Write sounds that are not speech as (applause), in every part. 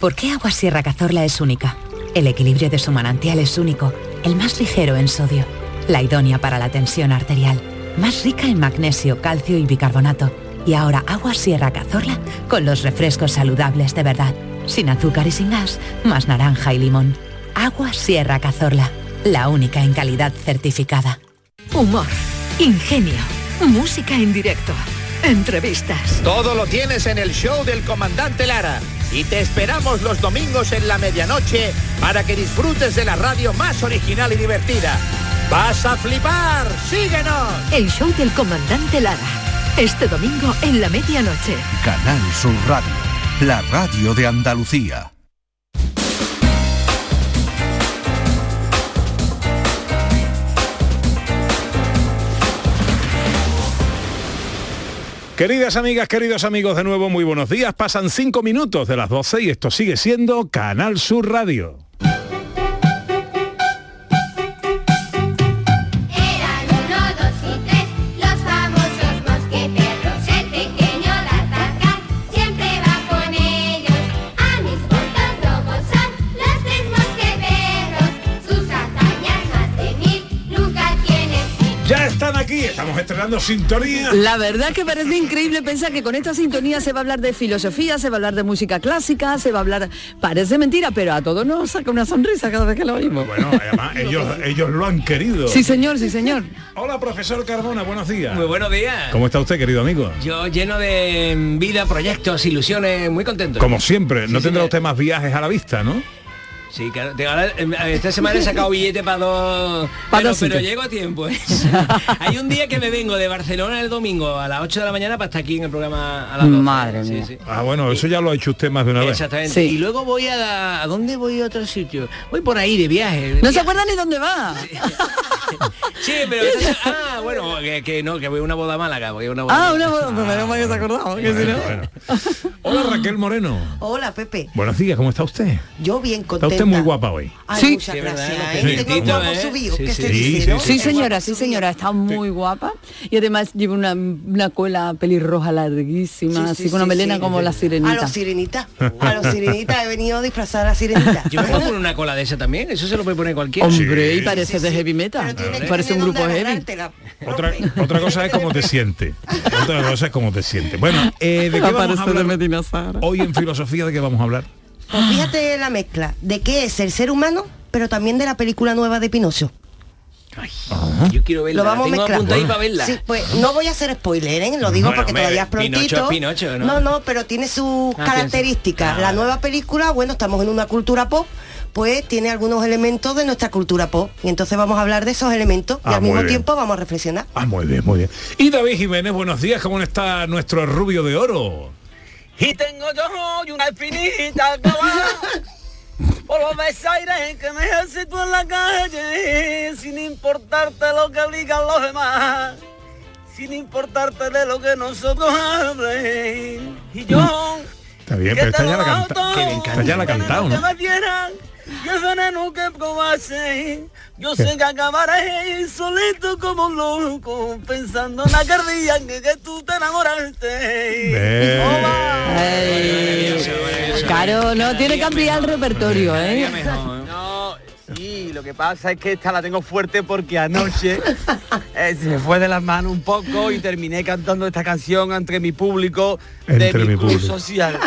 ¿Por qué Agua Sierra Cazorla es única? El equilibrio de su manantial es único, el más ligero en sodio, la idónea para la tensión arterial, más rica en magnesio, calcio y bicarbonato. Y ahora Agua Sierra Cazorla con los refrescos saludables de verdad, sin azúcar y sin gas, más naranja y limón. Agua Sierra Cazorla, la única en calidad certificada. Humor, ingenio, música en directo, entrevistas. Todo lo tienes en el show del comandante Lara. Y te esperamos los domingos en la medianoche para que disfrutes de la radio más original y divertida. ¡Vas a flipar! ¡Síguenos! El show del comandante Lara. Este domingo en la medianoche. Canal Sur Radio, la radio de Andalucía. Queridas amigas, queridos amigos, de nuevo muy buenos días. Pasan cinco minutos de las 12 y esto sigue siendo Canal Sur Radio. Estamos estrenando sintonía. La verdad que parece increíble pensar que con esta sintonía se va a hablar de filosofía, se va a hablar de música clásica, se va a hablar... Parece mentira, pero a todos nos saca una sonrisa cada vez que lo oímos. Bueno, además (laughs) ellos, ellos lo han querido. Sí, señor, sí, señor. Hola, profesor Carbona, buenos días. Muy buenos días. ¿Cómo está usted, querido amigo? Yo lleno de vida, proyectos, ilusiones, muy contento. Como siempre, no Sí, tendrá usted más viajes a la vista, ¿no? Sí, claro. Eh, esta semana he sacado billete para dos... Pa' pero, dos pero sitios. llego a tiempo. ¿eh? (laughs) Hay un día que me vengo de Barcelona el domingo a las 8 de la mañana para estar aquí en el programa a las 12. Madre Sí, mía. sí. Ah, bueno, eso ya lo ha hecho usted más de una vez. Exactamente. Sí. Y luego voy a... ¿A dónde voy a otro sitio? Voy por ahí de viaje. No se acuerda ni dónde va. (laughs) Sí, pero... ah, bueno, que, que no, que voy a una boda a Málaga. Voy a una boda Ah, una boda, pues menos mal que se ha acordado, que si no- Bueno. Hola, Raquel Moreno. Hola Pepe, Buenos días, ¿cómo está usted? yo bien Está contenta. Muy guapa hoy. Ay, Sí. muchas Sí, señora, sí, señora, está muy guapa y además lleva una, una cola pelirroja larguísima, Sí, así sí, con una melena sí. como la A sirenita. los sirenitas. A los sirenitas he venido a disfrazar a sirenita. Yo me puedo poner una cola de esa también. Eso se lo puede poner cualquiera. Hombre, Sí. y parece de heavy metal. Parece un grupo heavy. Otra, otra cosa es cómo te siente. Otra cosa es cómo te siente. Bueno, eh, ¿de (laughs) qué vamos a Parece de hablar hoy en filosofía? ¿De qué vamos a hablar? Pues fíjate la mezcla de qué es el ser humano, pero también de la película nueva de Pinocho. Yo quiero verla. Lo vamos a mezclar. apuntada ahí para verla. Sí, pues no voy a hacer spoiler, ¿eh? lo digo Bueno, porque hombre, todavía es Pinocho prontito. es Pinocho, ¿no? no, no, pero tiene sus Ah, características. La Ah. nueva película, bueno, estamos en una cultura pop, pues tiene algunos elementos de nuestra cultura pop. Y entonces vamos a hablar de esos elementos y Ah, al mismo bien. tiempo vamos a reflexionar. Ah, muy bien, muy bien. Y David Jiménez, buenos días, ¿cómo está nuestro rubio de oro? Y tengo yo hoy una infinita clavada (laughs) por los desaires que me ejercito en la calle, sin importarte lo que digan los demás, sin importarte de lo que nosotros hablen. Y yo, Está bien, que pero esta ya la, lo canta, hago qué bien, esta ya la ha cantado, que ¿no? Probase, yo sé que acabaré solito como un loco, pensando en aquel día en que, tú te enamoraste. Claro, no, tiene que ampliar el repertorio, ¿eh? No, sí, lo que pasa es que esta la tengo fuerte porque anoche (laughs) eh, se me fue de las manos un poco y terminé cantando esta canción entre mi público de Entre mi, mi club público. social.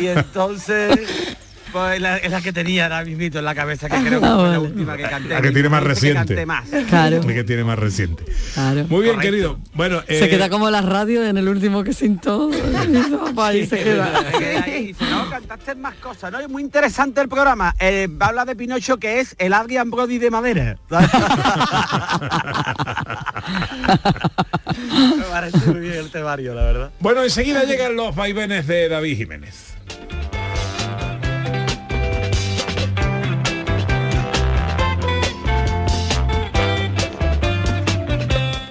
Y entonces, (laughs) pues es la, es la que tenía ahora mismito en la cabeza, que creo que Ah, fue la última que canté. La que tiene más reciente. más. Claro, El que tiene más reciente. claro. Muy bien, Correcto. querido. Bueno, Se eh, queda como la radio en el último que sintó. (laughs) (laughs) Ahí se queda. Me quedé ahí dice, no, cantaste más cosas, ¿no? Es muy interesante el programa. Eh, habla de Pinocho que es el Adrian Brody de madera. (laughs) Me parece muy bien el temario, la verdad. Bueno, enseguida llegan los vaivenes de David Jiménez.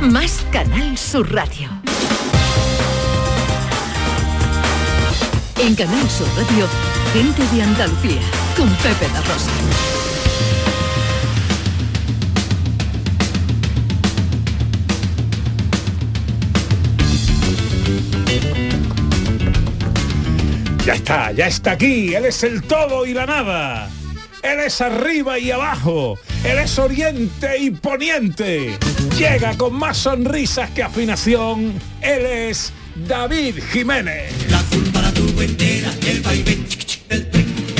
más Canal Sur Radio. En Canal Sur Radio, gente de Andalucía, con Pepe La Rosa. Ya está, ya está aquí. Él es el todo y la nada. Él es arriba y abajo. Él es oriente y poniente. Llega con más sonrisas que afinación. Él es David Jiménez. La azul para tu entera, el vaivén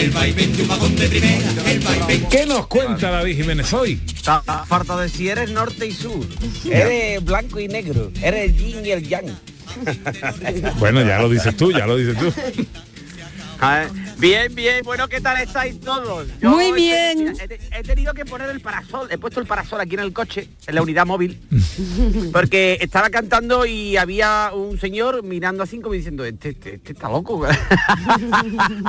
el vaivén de un vagón de primera, el vaivén. ¿Qué nos cuenta David Jiménez hoy? Falta de si eres norte y sur, eres blanco y negro, eres el yin y el yang. Bueno, ya lo dices tú, ya lo dices tú. Bien, bien, bueno, ¿qué tal estáis todos? Muy he bien. He, he tenido que poner el parasol, he puesto el parasol aquí en el coche, en la unidad móvil, (laughs) porque estaba cantando y había un señor mirando así como diciendo, este, este, este está loco. (laughs)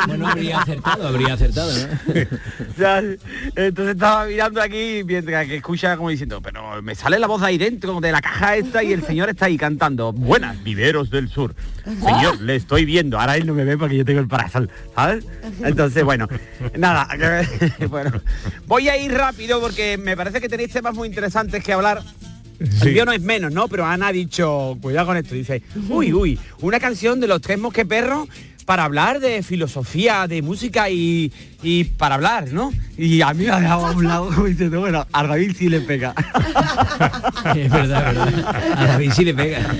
Bueno, habría acertado, habría acertado, ¿no? (laughs) Entonces estaba mirando aquí mientras que escucha como diciendo, pero me sale la voz de ahí dentro de la caja esta y el señor está ahí cantando, buenas, viveros del sur. Señor, le estoy viendo, ahora él no me ve porque yo tengo el parasol, ¿sabes? Entonces, bueno, nada, (laughs) bueno, voy a ir rápido porque me parece que tenéis temas muy interesantes que hablar. El mío no es menos, ¿no? Pero Ana ha dicho, cuidado con esto, dice, uy, uy, una canción de los tres mosqueperros para hablar de filosofía, de música y, y para hablar, ¿no? Y a mí me ha dejado a un lado como (laughs) diciendo, bueno, a David sí le pega. (laughs) Es verdad, es verdad. A David sí le pega. (laughs)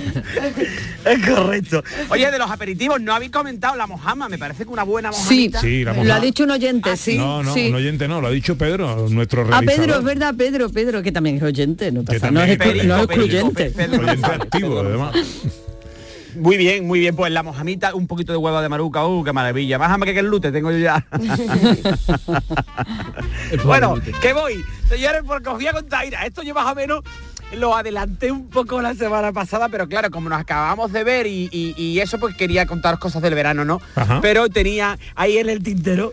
Es correcto. Oye, de los aperitivos, no habéis comentado la mojama, me parece que una buena Sí, mojamita. Sí, la lo ha mojama. dicho un oyente, sí. no, no, sí. un oyente no, lo ha dicho Pedro, nuestro Ah, realizador. Pedro, es verdad, Pedro, Pedro, que también es oyente, no pasa, no es, excluyente. Oyente activo, además. Muy bien, muy bien. Pues la mojamita, un poquito de huevo de maruca, uh, qué maravilla. Más que que el lute tengo yo ya. (laughs) bueno, que voy. Señores, porque os voy a contar, esto yo más o menos lo adelanté un poco la semana pasada, pero claro, como nos acabamos de ver y, y- y eso, pues quería contaros cosas del verano, ¿no? Ajá. Pero tenía ahí en el tintero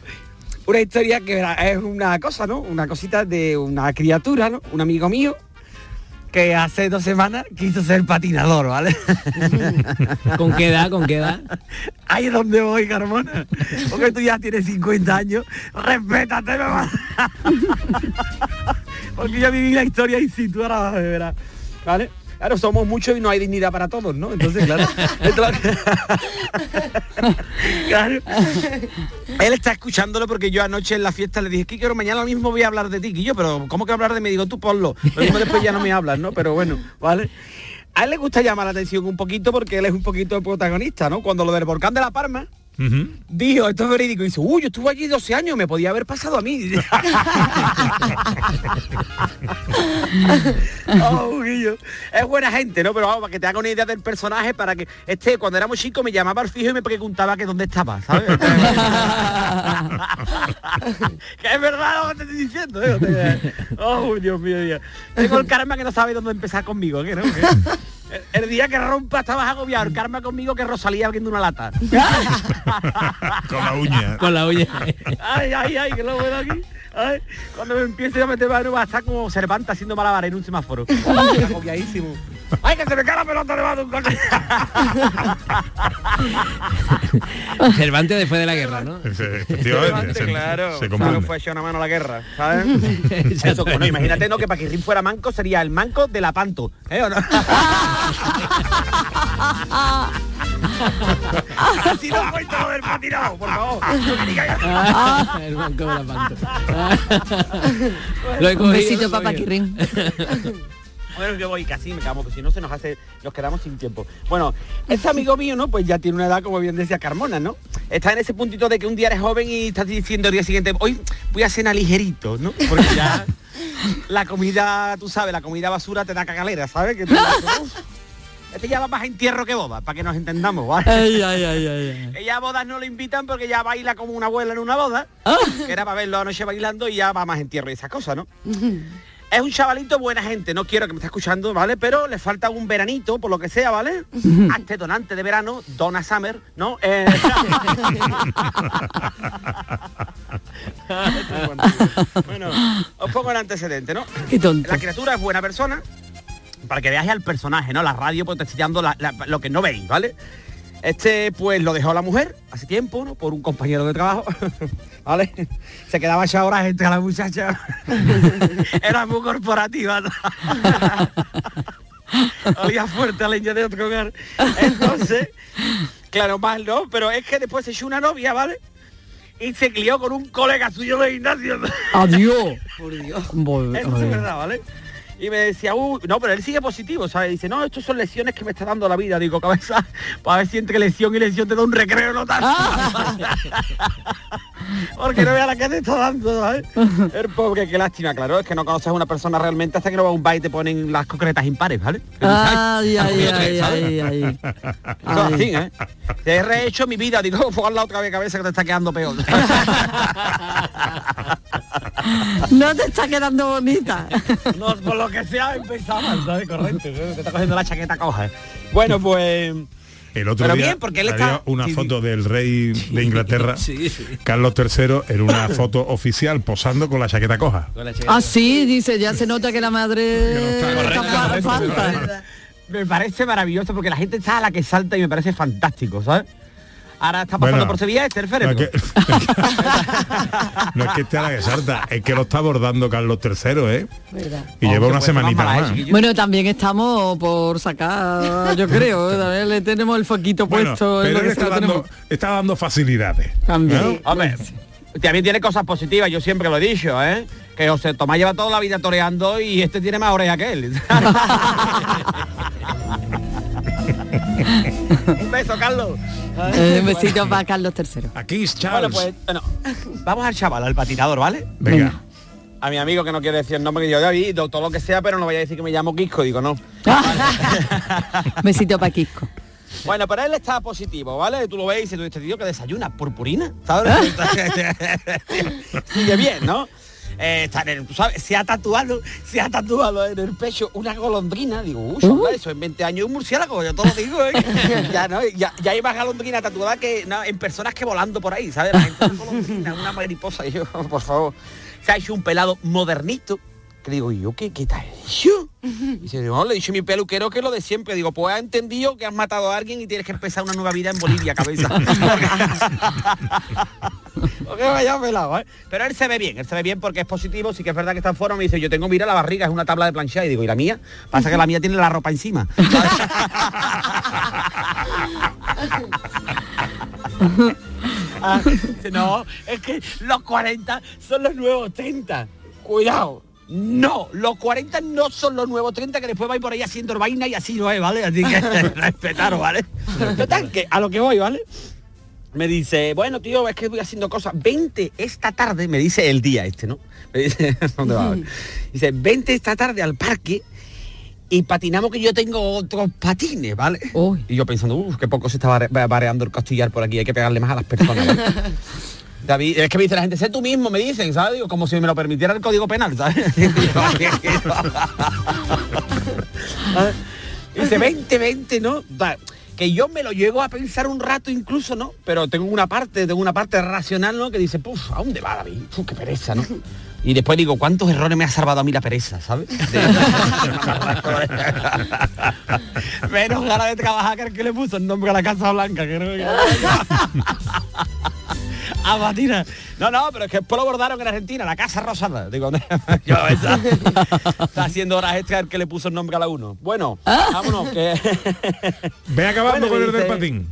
una historia que era- es una cosa, ¿no? Una cosita de una criatura, ¿no? Un amigo mío que hace dos semanas quiso ser patinador, ¿vale? (laughs) ¿Con qué edad? ¿Con qué edad? Ahí es donde voy, Carmona. Porque tú ya tienes 50 años. Respétate, mamá. (laughs) Porque yo viví la historia in situ, ahora vas a ver. ¿Vale? Claro, somos muchos y no hay dignidad para todos, ¿no? (laughs) Entonces, claro. Claro. Él está escuchándolo porque yo anoche en la fiesta le dije, Kiko, mañana mismo voy a hablar de ti, y yo, pero ¿cómo que hablar de mí? Digo, tú ponlo. Lo mismo después ya no me hablas, ¿no? Pero bueno, ¿vale? A él le gusta llamar la atención un poquito porque él es un poquito el protagonista, ¿no? Cuando lo del volcán de La Palma, dijo, esto es verídico, y dice, uy, yo estuve allí 12 años, me podía haber pasado a mí. (laughs) Oh. Es buena gente, ¿no? Pero vamos, para que te haga una idea del personaje, para que este, cuando éramos chicos, me llamaba al fijo y me preguntaba que dónde estaba, ¿sabes? (laughs) que es verdad lo que te estoy diciendo, ¿eh? Oh, Dios mío, Dios. Tengo el karma que no sabe dónde empezar conmigo, ¿qué no? ¿Qué? El, el día que rompa estabas agobiado, el karma conmigo que Rosalía abriendo una lata. (laughs) Con la uña. Con la uña. ay, ay, ay, que lo veo aquí. Ay, cuando me empiece a meter mano va a estar como Cervanta haciendo malabar en un semáforo. (laughs) Agobiadísimo. ¡Ay, que se me cae la pelota debajo de un coche! (laughs) Cervantes después de la guerra, ¿no? Efectivamente, se- claro, se claro, fue echar una mano a la guerra, ¿sabes? (laughs) Eso, bueno, imagínate, ¿no? Que Paquirrín fuera manco sería el manco de la panto, ¿eh o no? Así no cuento lo del patinado, por favor. No me digas que- (laughs) Ah, el banco de la panto. Lo he Un besito para. Paquirrín. Bueno, que voy casi me quedamos, porque si no se nos hace, nos quedamos sin tiempo. Bueno, este amigo mío, ¿no? Pues ya tiene una edad, como bien decía Carmona, ¿no? Está en ese puntito de que un día eres joven y estás diciendo el día siguiente, hoy voy a cenar ligerito, ¿no? Porque ya la comida, tú sabes, la comida basura te da cagalera, ¿sabes? Que tú "Uf, este ya va más a entierro que boda, para que nos entendamos, ¿vale? Ay, ay, ay, ay, ay. Ella a bodas no lo invitan porque ya baila como una abuela en una boda, que era para verlo anoche bailando y ya va más entierro y esas cosas, ¿no? Es un chavalito buena gente, no quiero que me esté escuchando, ¿vale? Pero le falta un veranito, por lo que sea, ¿vale? Antes donante de verano, Donna Summer, ¿no? Eh, (laughs) bueno, os pongo el antecedente, ¿no? Qué tonto. La criatura es buena persona, para que veáis al personaje, ¿no? La radio dando la- la- lo que no veis, ¿vale? Este pues lo dejó la mujer hace tiempo, ¿no? Por un compañero de trabajo, (laughs) ¿vale? Se quedaba echado horas entre la muchacha. (laughs) Era muy corporativa, ¿no? (laughs) Olía fuerte a leña de otro hogar. Entonces, claro, mal, ¿no? Pero es que después se echó una novia, ¿vale? Y se crió con un colega suyo de gimnasio. Adiós. Por Dios. Eso es verdad, ¿vale? Y me decía, uh, no, pero él sigue positivo, ¿sabes? Dice, no, estos son lesiones que me está dando la vida. Digo, cabeza, (laughs) para ver si entre lesión y lesión te da un recreo, no (laughs) tanto. (laughs) Porque no vea la que te está dando, ¿sabes? (laughs) El pobre, qué lástima, claro, es que no conoces a una persona realmente hasta que no va a un baile y te ponen las concretas impares, ¿vale? Ay, ay, ay, ay, (laughs) ay. Eso es así, ¿eh? Te he rehecho mi vida, digo, (laughs) pues la otra vez cabeza que te está quedando peor. No te está quedando bonita. No, por lo que sea empezaba, ¿sabes? Correcto, ¿eh? te está cogiendo la chaqueta coja. Bueno, pues... El otro Pero día bien, porque él había está- una sí, sí. foto del rey de (laughs) Inglaterra, (laughs) Sí, sí. Carlos III, en una (laughs) foto oficial posando con la chaqueta coja. La chaqueta. Ah, sí, dice, ya se nota que la madre está- falta. Me parece maravilloso porque la gente está a la que salta y me parece fantástico, ¿sabes? Ahora está pasando Bueno, por Sevilla este el No féretro. es, que, (laughs) no es que esté a la que salta, es que lo está abordando Carlos III, ¿eh? Y Oh, lleva qué una pues, semanita más. Bueno, también estamos por sacar, yo creo, ¿eh? también le tenemos el foquito Bueno, puesto pero él está dando, tenemos. está dando facilidades. También. ¿no? Hombre, también tiene cosas positivas, yo siempre lo he dicho, ¿eh? Que José Tomás lleva toda la vida toreando y este tiene más oreja que él. (laughs) Un beso, Carlos. Eh, un besito para Carlos III. Aquí es Bueno, pues, bueno, vamos al chaval, al patinador, ¿vale? Venga. A mi amigo que no quiere decir el nombre, que yo ya vi, todo lo que sea, pero no vaya a decir que me llamo Quisco, digo, no. (laughs) Besito para Kiko. Bueno, pero él está positivo, ¿vale? Tú lo ves y dices, "Tú, este tío que desayuna purpurina, ¿sabes? (laughs) (laughs) Sigue bien, ¿no? Eh, está en el- tú sabes, se ha tatuado, se ha tatuado en el pecho una golondrina, digo, uy, eso en 20 años un murciélago, yo te lo digo, ¿eh? (laughs) ya, ¿no? ya, ya hay más golondrina tatuada que no, en personas que volando por ahí, ¿sabes? La gente, una golondrina, una mariposa, y yo, por favor, se ha hecho un pelado modernito, que digo, ¿y yo qué, qué hecho? Y dice, no, le he dicho a mi peluquero que lo de siempre. Digo, pues ha entendido que has matado a alguien y tienes que empezar una nueva vida en Bolivia, cabeza. (laughs) Porque vaya pelado, ¿eh? Pero él se ve bien, él se ve bien porque es positivo, sí que es verdad que está en forma, me dice, yo tengo, mira la barriga, es una tabla de planchar, y digo, ¿y la mía? Pasa que la mía tiene la ropa encima. (laughs) Ah, no, es que los 40 son los nuevos 30. Cuidado. No, los 40 no son los nuevos 30 que después vais por ahí haciendo vaina y así no es, ¿vale? Así que (laughs) respetaros, ¿vale? Total, que a lo que voy, ¿vale? Me dice, bueno, tío, es que voy haciendo cosas. 20 esta tarde, me dice el día este, ¿no? Me dice, (laughs) ¿dónde va? (laughs) Dice, 20 esta tarde al parque y patinamos que yo tengo otros patines, ¿vale? Y yo pensando, uff, qué poco se está bare- bareando el costillar por aquí, hay que pegarle más a las personas. ¿vale? David, es que me dice la gente, sé tú mismo, me dicen, ¿sabes? Digo, como si me lo permitiera el código penal, ¿sabes? (laughs) (laughs) Dice, 20, 20, ¿no? Que yo me lo llego a pensar un rato incluso, ¿no? Pero tengo una parte, tengo una parte racional, ¿no? Que dice, puf, ¿a dónde va David? Puf, qué pereza, ¿no? Y después digo, ¿cuántos errores me ha salvado a mí la pereza, ¿sabes? (laughs) Menos ganas de trabajar que el que le puso el nombre a la Casa Blanca, que no (laughs) A Batina. No, no, pero es que después lo bordaron en Argentina, la Casa Rosada. Digo, (laughs) yo, esa- está haciendo horas extra el que le puso el nombre a la uno. Bueno, vámonos, que... (laughs) Ve acabando Bueno, con el del patín.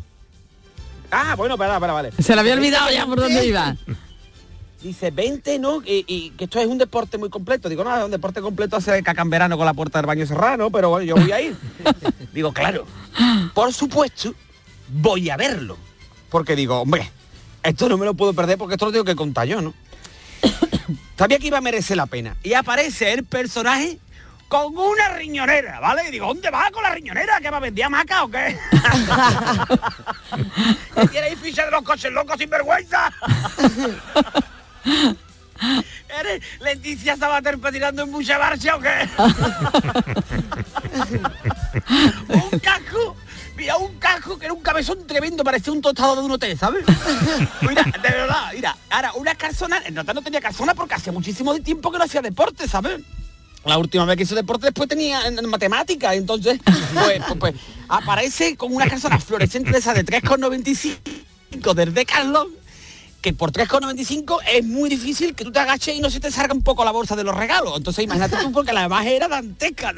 Ah, bueno, para, para, vale. Se le había olvidado ya por dónde iba. Dice 20, ¿no? Y, y que esto es un deporte muy completo. Digo, no, es un deporte completo hace caca en verano con la puerta del baño cerrada, ¿no? Pero bueno, yo voy a ir. digo, claro, por supuesto, voy a verlo. Porque digo, hombre, esto no me lo puedo perder porque esto lo tengo que contar yo, ¿no? (coughs) Sabía que iba a merecer la pena. Y aparece el personaje con una riñonera, ¿vale? Y digo, ¿dónde va con la riñonera? ¿Que va a vender maca o qué? (laughs) ¿Que ¿Quieres ficha de los coches locos sin vergüenza? (laughs) ¿Eres Leticia Sabater patinando en mucha marcha o qué? (laughs) cabezón tremendo, parecía un tostado de un hotel, ¿sabes? (laughs) Mira, de verdad, mira, ahora una calzona, el nota no tenía calzona porque hacía muchísimo tiempo que no hacía deporte, ¿sabes? La última vez que hizo deporte después tenía en, en matemática, entonces pues, pues, pues, aparece con una calzona fluorescente de esa de 3,95 del Decathlon que por 3,95 es muy difícil que tú te agaches y no se te salga un poco la bolsa de los regalos. Entonces imagínate tú porque la imagen era dantesca.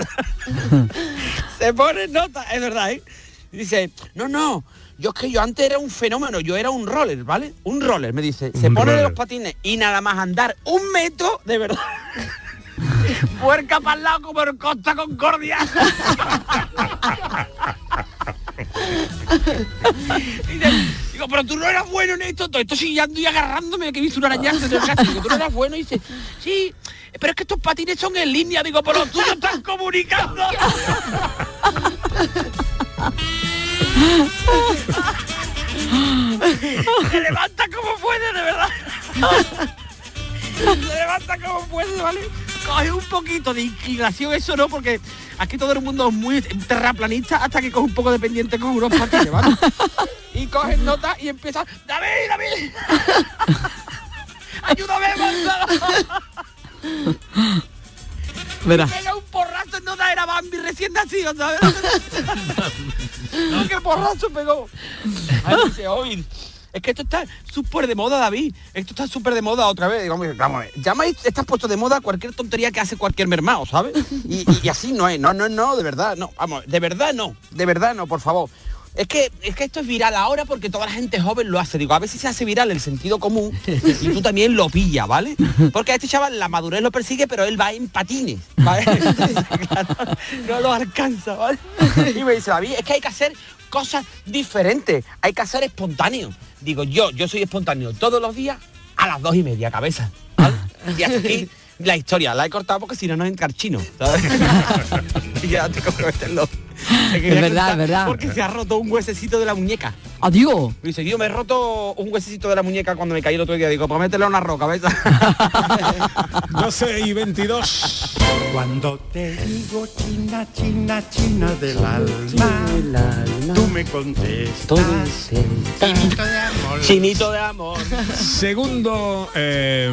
(laughs) se pone nota, es verdad, ¿eh? Y dice, no, no, yo es que yo antes era un fenómeno, yo era un roller, ¿vale? Un roller, me dice. Se pone de los patines y nada más andar un metro, de verdad. (laughs) Puerca para el lado como el Costa Concordia. Y (laughs) (laughs) dice, digo, pero tú no eras bueno en esto, todo esto chillando y agarrándome que he visto un arañazo (laughs) en el caso. Digo, tú no eras bueno y dice, sí, pero es que estos patines son en línea, digo, pero los tuyos están comunicando. (laughs) Se levanta como puede, de verdad. Se levanta como puede, ¿vale? Coge un poquito de inclinación, eso no, porque aquí todo el mundo es muy terraplanista hasta que coge un poco de pendiente con unos patines, ¿vale? (laughs) Y coge nota y empieza, ¡David, David! (laughs) ¡Ayúdame, Gonzalo! (laughs) Verá. Pega un porrazo en nota, era Bambi recién nacido, ¿sabes? qué porrazo pegó. Ay, dice, "Oye, es que esto está súper de moda, David. Esto está súper de moda otra vez. "Hombre, vamos a ver. Estás puesto de moda cualquier tontería que hace cualquier mermado, ¿sabes? Y, así no es. No, no, no, de verdad, no. Vamos, de verdad no. De verdad no, por favor. Es que, es que esto es viral ahora porque toda la gente joven lo hace. Digo, a si se hace viral el sentido común y tú también lo pillas, ¿vale? Porque a este chaval la madurez lo persigue, pero él va en patines, ¿vale? (laughs) Claro, no lo alcanza, ¿vale? Y me dice, David, es que hay que hacer cosas diferentes, hay que hacer espontáneo. Digo, yo, yo soy espontáneo todos los días a las dos y media, cabeza. Y hasta aquí la historia, la he cortado porque si no nos entra el chino, y (laughs) ya te. Es verdad, es verdad. Porque se ha roto un huesecito de la muñeca. Adiós. Y dice, yo me he roto un huesecito de la muñeca cuando me caí el otro día. Digo, pues métele a una roca, ¿ves? (laughs) 12 y 22. Cuando te digo china, china, china del alma, tú me contestas. Chinito de amor. Chinito de amor. Segundo, eh,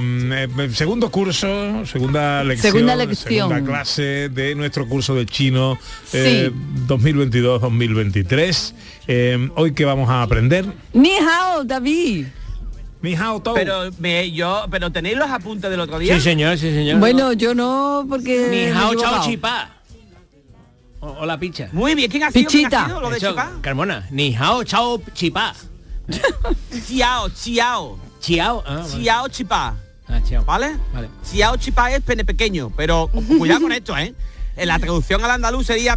eh, segundo curso, segunda lección, Segunda lección. segunda clase de nuestro curso de chino eh, 2022-2023. Eh, hoy que vamos a aprender. Ni hao, David. Ni hao, Tou. Pero me, yo, pero tenéis los apuntes del otro día. Sí, señor, sí, señor. Bueno, yo no, porque... Ni hao chao chipá. O, o la picha. Muy bien, ¿quién ha sido? ¿Quién ha Pichita. sido lo de Eso, chipá? Carmona. Ni hao chao chipá. (laughs) Chiao, chiao. Chiao. Ah, vale. Chiao chipá. Ah, chiao. ¿Vale? Vale. Chiao chipá es pene pequeño, pero cuidado con esto, ¿eh? En la traducción al andaluz sería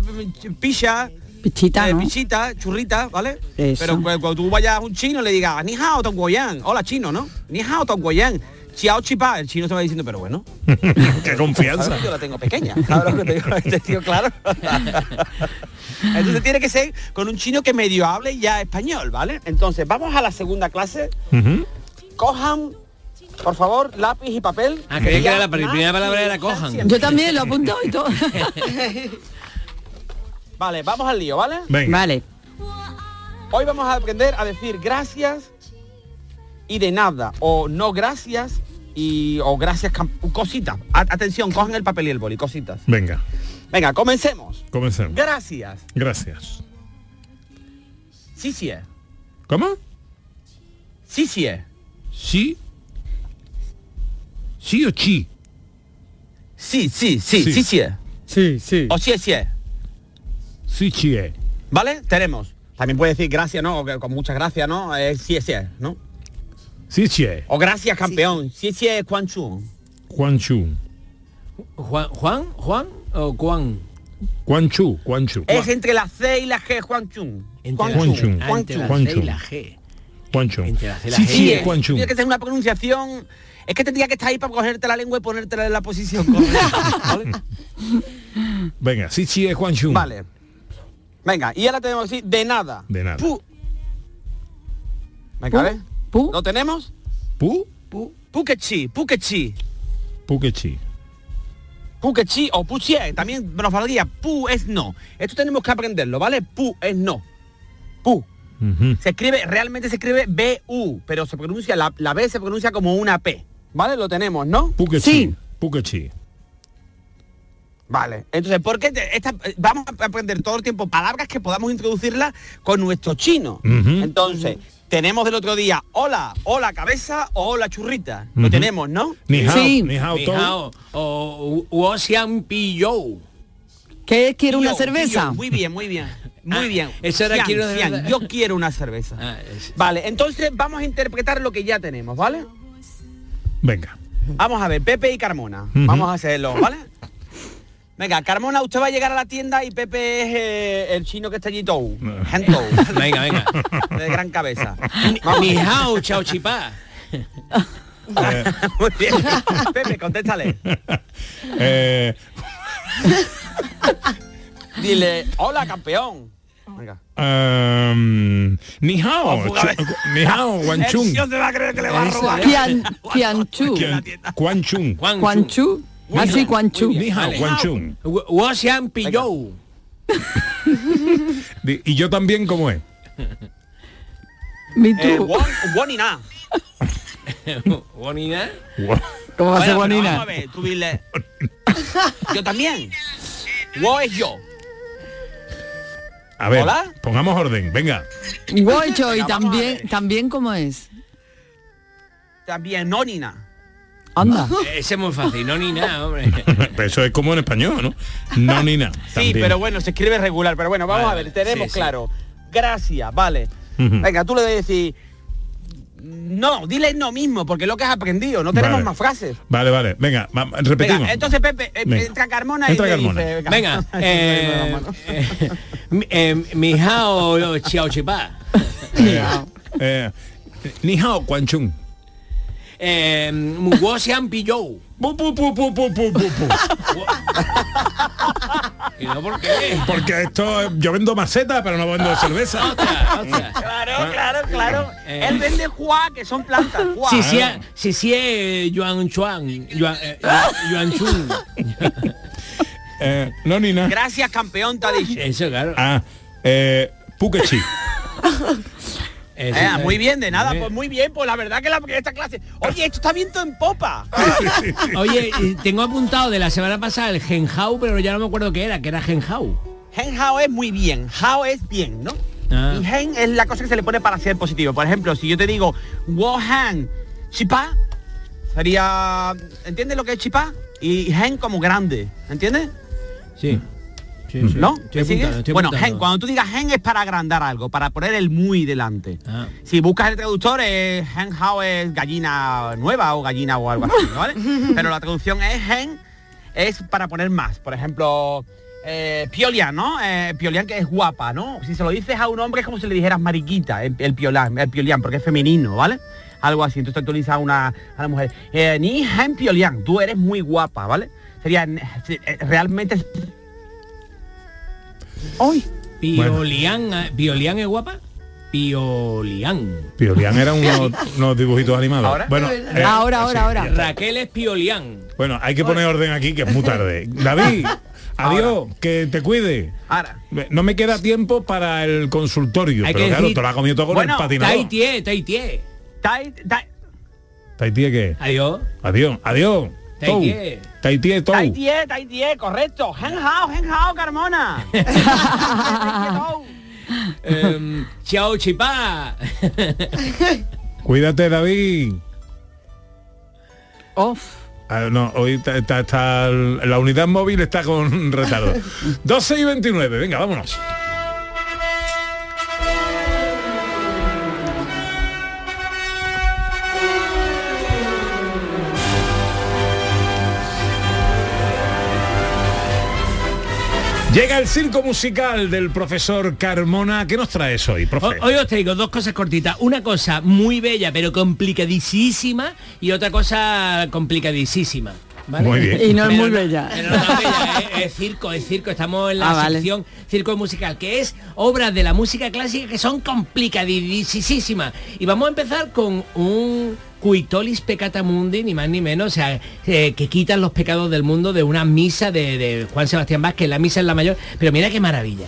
picha, Pichita, eh, ¿no? pichita, churrita, ¿vale? Eso. Pero cu- cuando tú vayas a un chino le digas, ni hao guoyan, hola chino, ¿no? Ni hao guoyan, chiao chipá, el chino se va diciendo, pero bueno, (laughs) Qué confianza. ¿sabes? yo la tengo pequeña, ¿sabes lo que te digo? Este tío, claro. (laughs) Entonces tiene que ser con un chino que medio hable ya español, ¿vale? Entonces, vamos a la segunda clase. Cojan, por favor, lápiz y papel. Ah, creía que era la primera palabra era cojan. Yo también lo apunto y todo. (laughs) Vale, vamos al lío, ¿vale? Venga. Vale. Hoy vamos a aprender a decir gracias y de nada, o no gracias y o gracias cositas. Atención, cogen el papel y el boli, cositas. Venga, Venga, comencemos. comencemos. Gracias. Gracias. Sí, sí. es. ¿Cómo? Sí, sí. es. Sí. Sí o chi. Sí, sí, sí, Sí. sí, sí. Sí, sí. O sí, es, sí. es. Sí, chi. eh. ¿Vale? Tenemos. También puede decir gracias, ¿no? O que con muchas gracias, ¿no? Eh, sí, sí, es, ¿no? Sí, eh. O gracias, campeón. Sí, sí, es Quan Chu. Juan Chu. Juan, Juan, Juan o Juan. Juan Chu. Juan Chu. Es entre la C y la G, Juan Chun. Entre Juan la- Juan Chun. Chun. Juan Chun. Juan C y Chun. la G. Juan Chu. Entre la C y la Sí, G. sí, Sí, es Juan Chu. Tiene que ser una pronunciación. Es que tendría que estar ahí para cogerte la lengua y ponértela en la posición correcta. (laughs) ¿vale? Venga, sí, sí, es Juan Chu. Vale. Venga, y ahora tenemos así, de nada. De nada. Pu. Venga, a ver. Pu. ¿Lo tenemos? Pu. Pukechi, pukechi. Pukechi. Pukechi o puchie, también nos valdría. Pu es no. Esto tenemos que aprenderlo, ¿vale? Pu es no. Pu. Se escribe, realmente se escribe B-U, pero se pronuncia, la, la B se pronuncia como una P. ¿Vale? Lo tenemos, ¿no? Pukechi. Sí. Pukechi. Vale. Entonces, ¿por qué te- esta- vamos a aprender todo el tiempo palabras que podamos introducirlas con nuestro chino? Entonces, tenemos del otro día hola, hola cabeza o hola churrita. Lo Ujú. tenemos, ¿no? Ni hao, Sí. ni hao, Ni todo. hao, o Woxian Piyou. ¿Qué quiere una cerveza? muy bien, muy bien. Muy Ah, bien. eso era Cian, quiero cian. Yo quiero una cerveza. Ah, es- Vale, entonces vamos a interpretar lo que ya tenemos, ¿vale? Venga. Vamos a ver, Pepe y Carmona. Vamos a hacerlo, ¿vale? Venga, Carmona, usted va a llegar a la tienda y Pepe es eh, el chino que está allí Tou, (laughs) Venga, venga. de gran cabeza. Ni hao, chao chipá. (laughs) Muy bien. Pepe, contéstale. (laughs) eh, Dile, hola campeón. Venga. um, ni hao. Ni hao, Juan El Chung. tío se va a creer que le va a robar. es. Qian, (laughs) Qianchu. Juan Chung. Juan Juan Chu. Ah, sí, Juan Chu. Ni hao, Vale. Juan Chung. Woxian Piyou. Di- Y yo también, ¿cómo es? Mi Eh, tú. Won, (laughs) Won y na. Bonina. Guau. ¿Cómo va a ser Bueno, pero bonina? Vamos a ver, tú dile. Yo también. Wo es yo. A ver, ¿Hola? pongamos orden, venga. Y también, también cómo es. También no ni na. Anda. Ese es muy fácil, no ni nada, hombre. Pero eso es como en español, ¿no? No ni nada. Sí, pero bueno, se escribe regular. Pero bueno, vamos Vale, a ver, tenemos sí, sí. claro. Gracias, vale. Venga, tú le debes decir. No, dile no mismo, porque es lo que has aprendido. No tenemos Vale. más frases. Vale, vale, venga, va- repetimos. Venga, entonces Pepe, eh, Venga. entra Carmona y Carmona. dice, Venga, eh, eh, eh, mi hao, chao chipá. Eh, eh, ni hao, Juan Chung. Eh, Woxian Piyou. Pu, pu, pu, pu, pu, pu, pu, pu. ¿Y no por qué? Porque esto, yo vendo maceta, pero no vendo cerveza. Ostras, ostras. Claro, claro, claro. Eh. Él vende juá, que son plantas. Juá. Si sí, si sí es Yuan Chuan, Yuan, eh, Yuan Chun. Eh, no ni nada. Gracias, campeón, te ha dicho. Eso, claro. Ah, eh, Pukechi. (laughs) Eso, Eh, muy bien, de nada, pues muy bien, pues la verdad que la, esta clase. Oye, esto está viento en popa. (laughs) Oye, tengo apuntado de la semana pasada el Genhao, pero ya no me acuerdo qué era, que era Genhao. Gen hao es muy bien, hao es bien, ¿no? Ah. Y gen es la cosa que se le pone para ser positivo. Por ejemplo, si yo te digo wo han chipa, sería ¿entiendes lo que es chipa? Y gen como grande, ¿entiendes? Sí. Sí, sí. ¿No? Estoy ¿Me sigues? bueno, gen, cuando tú digas gen es para agrandar algo, para poner el muy delante. Ah. Si buscas el traductor, eh, hen es gallina nueva o gallina o algo así, ¿vale? (laughs) Pero la traducción es gen, es para poner más. Por ejemplo, eh, piolian, ¿no? Eh, piolian que es guapa, ¿no? Si se lo dices a un hombre es como si le dijeras mariquita, el, el piolian, el piolian, porque es femenino, ¿vale? Algo así. Entonces tú le dices a una a la mujer, eh, ni hen piolian, tú eres muy guapa, ¿vale? Sería eh, realmente es- Hoy. Piolian, eh, ¿Piolian es guapa? Piolian. Piolian eran unos, (laughs) unos dibujitos animados. ¿Ahora? Bueno, eh, Ahora, ahora, sí. Raquel es Piolian. Bueno, hay que poner orden aquí, que es muy tarde. (laughs) David, Adiós, que te cuide. Ahora. No me queda tiempo para el consultorio, Hay pero que claro, decir- te lo has comido todo con Bueno, el patinador. Taitie, Taitie. Tai- tai- Tahití, ¿qué? Adiós. Adiós, adiós. Tou. Tahití, Tou. Taitie, Taitie, correcto. Hen hao, hen hao, Carmona. (laughs) Em, chao, chipá. (laughs) Cuídate, David. Off. Ah, no, hoy está, está- está la unidad móvil está con retardo. (laughs) 12 y 29, venga, vámonos. Llega el circo musical del profesor Carmona. ¿Qué nos traes hoy, profe? Hoy os traigo dos cosas cortitas. Una cosa muy bella, pero complicadísima, y otra cosa complicadísima. ¿vale? Muy bien. Y no es muy bella. pero no tan bella, es, (laughs) es circo, es circo. Estamos en la Ah, vale. sección circo musical, que es obras de la música clásica que son complicadísimas. Y vamos a empezar con un Cuitolis Peccata Mundi, ni más ni menos, o sea, eh, que quitan los pecados del mundo de una misa de, Juan Sebastián Vázquez, la misa es la mayor, pero mira qué maravilla.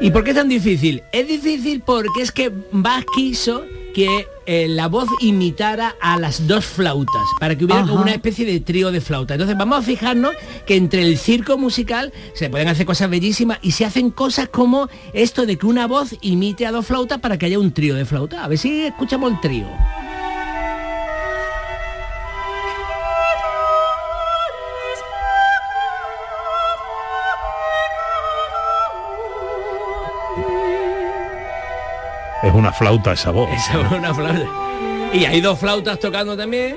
¿Y por qué es tan difícil? Es difícil porque es que Bach quiso que eh, la voz imitara a las dos flautas, para que hubiera como una especie de trío de flauta. Entonces vamos a fijarnos que entre el circo musical se pueden hacer cosas bellísimas y se hacen cosas como esto de que una voz imite a dos flautas para que haya un trío de flauta. A ver si escuchamos el trío. Una flauta esa voz. Esa es una flauta. Y hay dos flautas tocando también.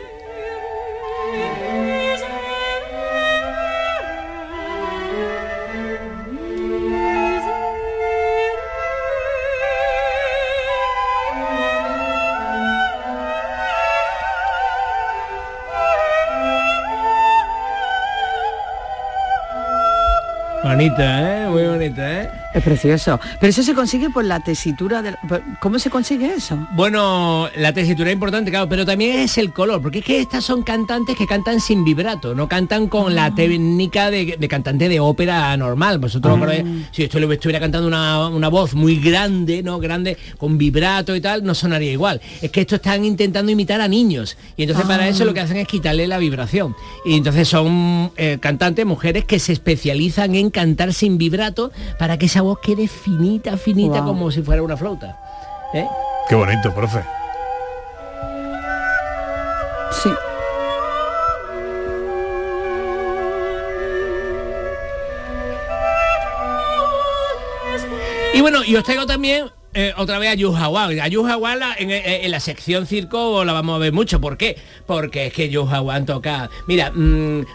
Bonita, ¿eh? Muy bonita, ¿eh? Es precioso. Pero eso se consigue por la tesitura del... ¿Cómo se consigue eso? Bueno, la tesitura es importante, claro, pero también es el color, porque es que estas son cantantes que cantan sin vibrato, no cantan con la técnica de, de cantante de ópera normal. Vosotros, Ah. si yo estuviera, estuviera cantando una, una voz muy grande, ¿no? Grande, con vibrato y tal, no sonaría igual. Es que esto están intentando imitar a niños. Y entonces para Ah. eso lo que hacen es quitarle la vibración. Y entonces son eh, cantantes, mujeres que se especializan en cantar sin vibrato para que esa voz quede finita, finita, como si fuera una flauta. ¿Eh? Qué bonito, profe. Sí. Y bueno, y os traigo también eh, otra vez a Yuhawan. A Yuhawan la- en, en- en la sección circo la vamos a ver mucho. ¿Por qué? Porque es que Yuhawan toca... Mira, mm,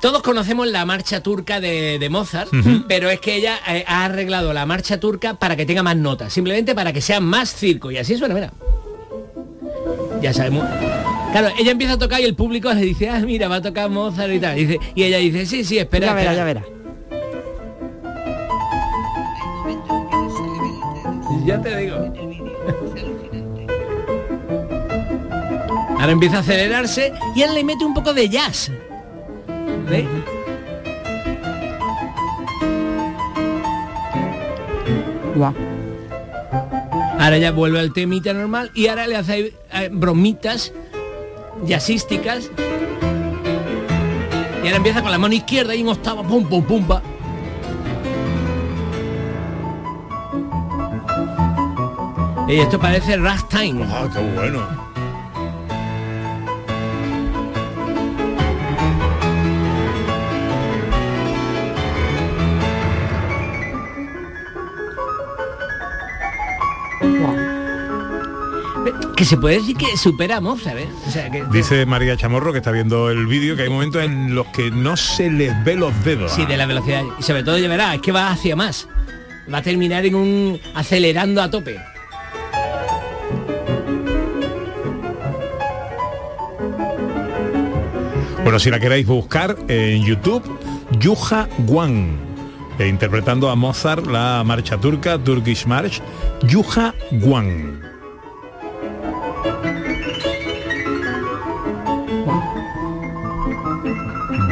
todos conocemos la marcha turca de, de Mozart, pero es que ella eh, ha arreglado la marcha turca para que tenga más notas, simplemente para que sea más circo. Y así suena, mira. Ya sabemos. Claro, ella empieza a tocar y el público le dice, ah, mira, va a tocar Mozart y tal. Y, dice- y ella dice, sí, sí, espera. Ya verá, espera". ya verá. Ya te digo. Ahora empieza a acelerarse y él le mete un poco de jazz. ¿Veis? Guau. Ahora ya vuelve al temita normal y ahora le hace eh, bromitas jazzísticas. Y ahora empieza con la mano izquierda y en octava, pum, pum, pum, pa. Y esto parece ragtime. Ah, qué bueno. Que se puede decir que supera a Mozart, ¿eh? O sea, que, Dice María Chamorro que está viendo el vídeo que hay momentos en los que no se les ve los dedos. Sí, de la velocidad. Y sobre todo, ya verás, es que va hacia más. Va a terminar en un acelerando a tope. Bueno, si la queréis buscar en YouTube, Yuja Wan. e interpretando a Mozart la marcha turca, Turkish March, Yuha Guan.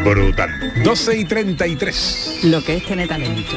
Brutal. 12 y 33. Lo que es tener talento.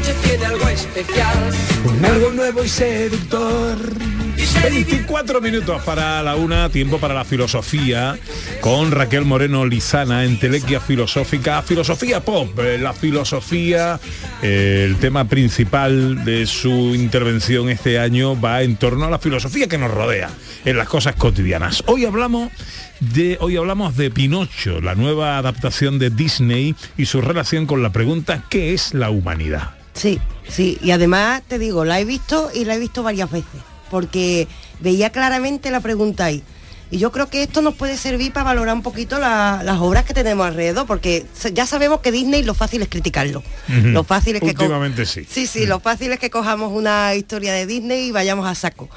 noche tiene algo especial. Un algo nuevo y seductor. 24 minutos para la una, tiempo para la filosofía, con Raquel Moreno Lizana, en Telequia Filosófica, Filosofía Pop, eh, la filosofía, eh, el tema principal de su intervención este año va en torno a la filosofía que nos rodea, en las cosas cotidianas. Hoy hablamos de, hoy hablamos de Pinocho, la nueva adaptación de Disney y su relación con la pregunta ¿qué es la humanidad? Sí, sí, y además te digo, la he visto y la he visto varias veces, porque veía claramente la pregunta ahí. Y yo creo que esto nos puede servir para valorar un poquito la- las obras que tenemos alrededor, porque ya sabemos que Disney lo fácil es criticarlo. Lo fácil es que... Últimamente sí. Sí, sí, lo fácil es que cojamos una historia de Disney y vayamos a saco.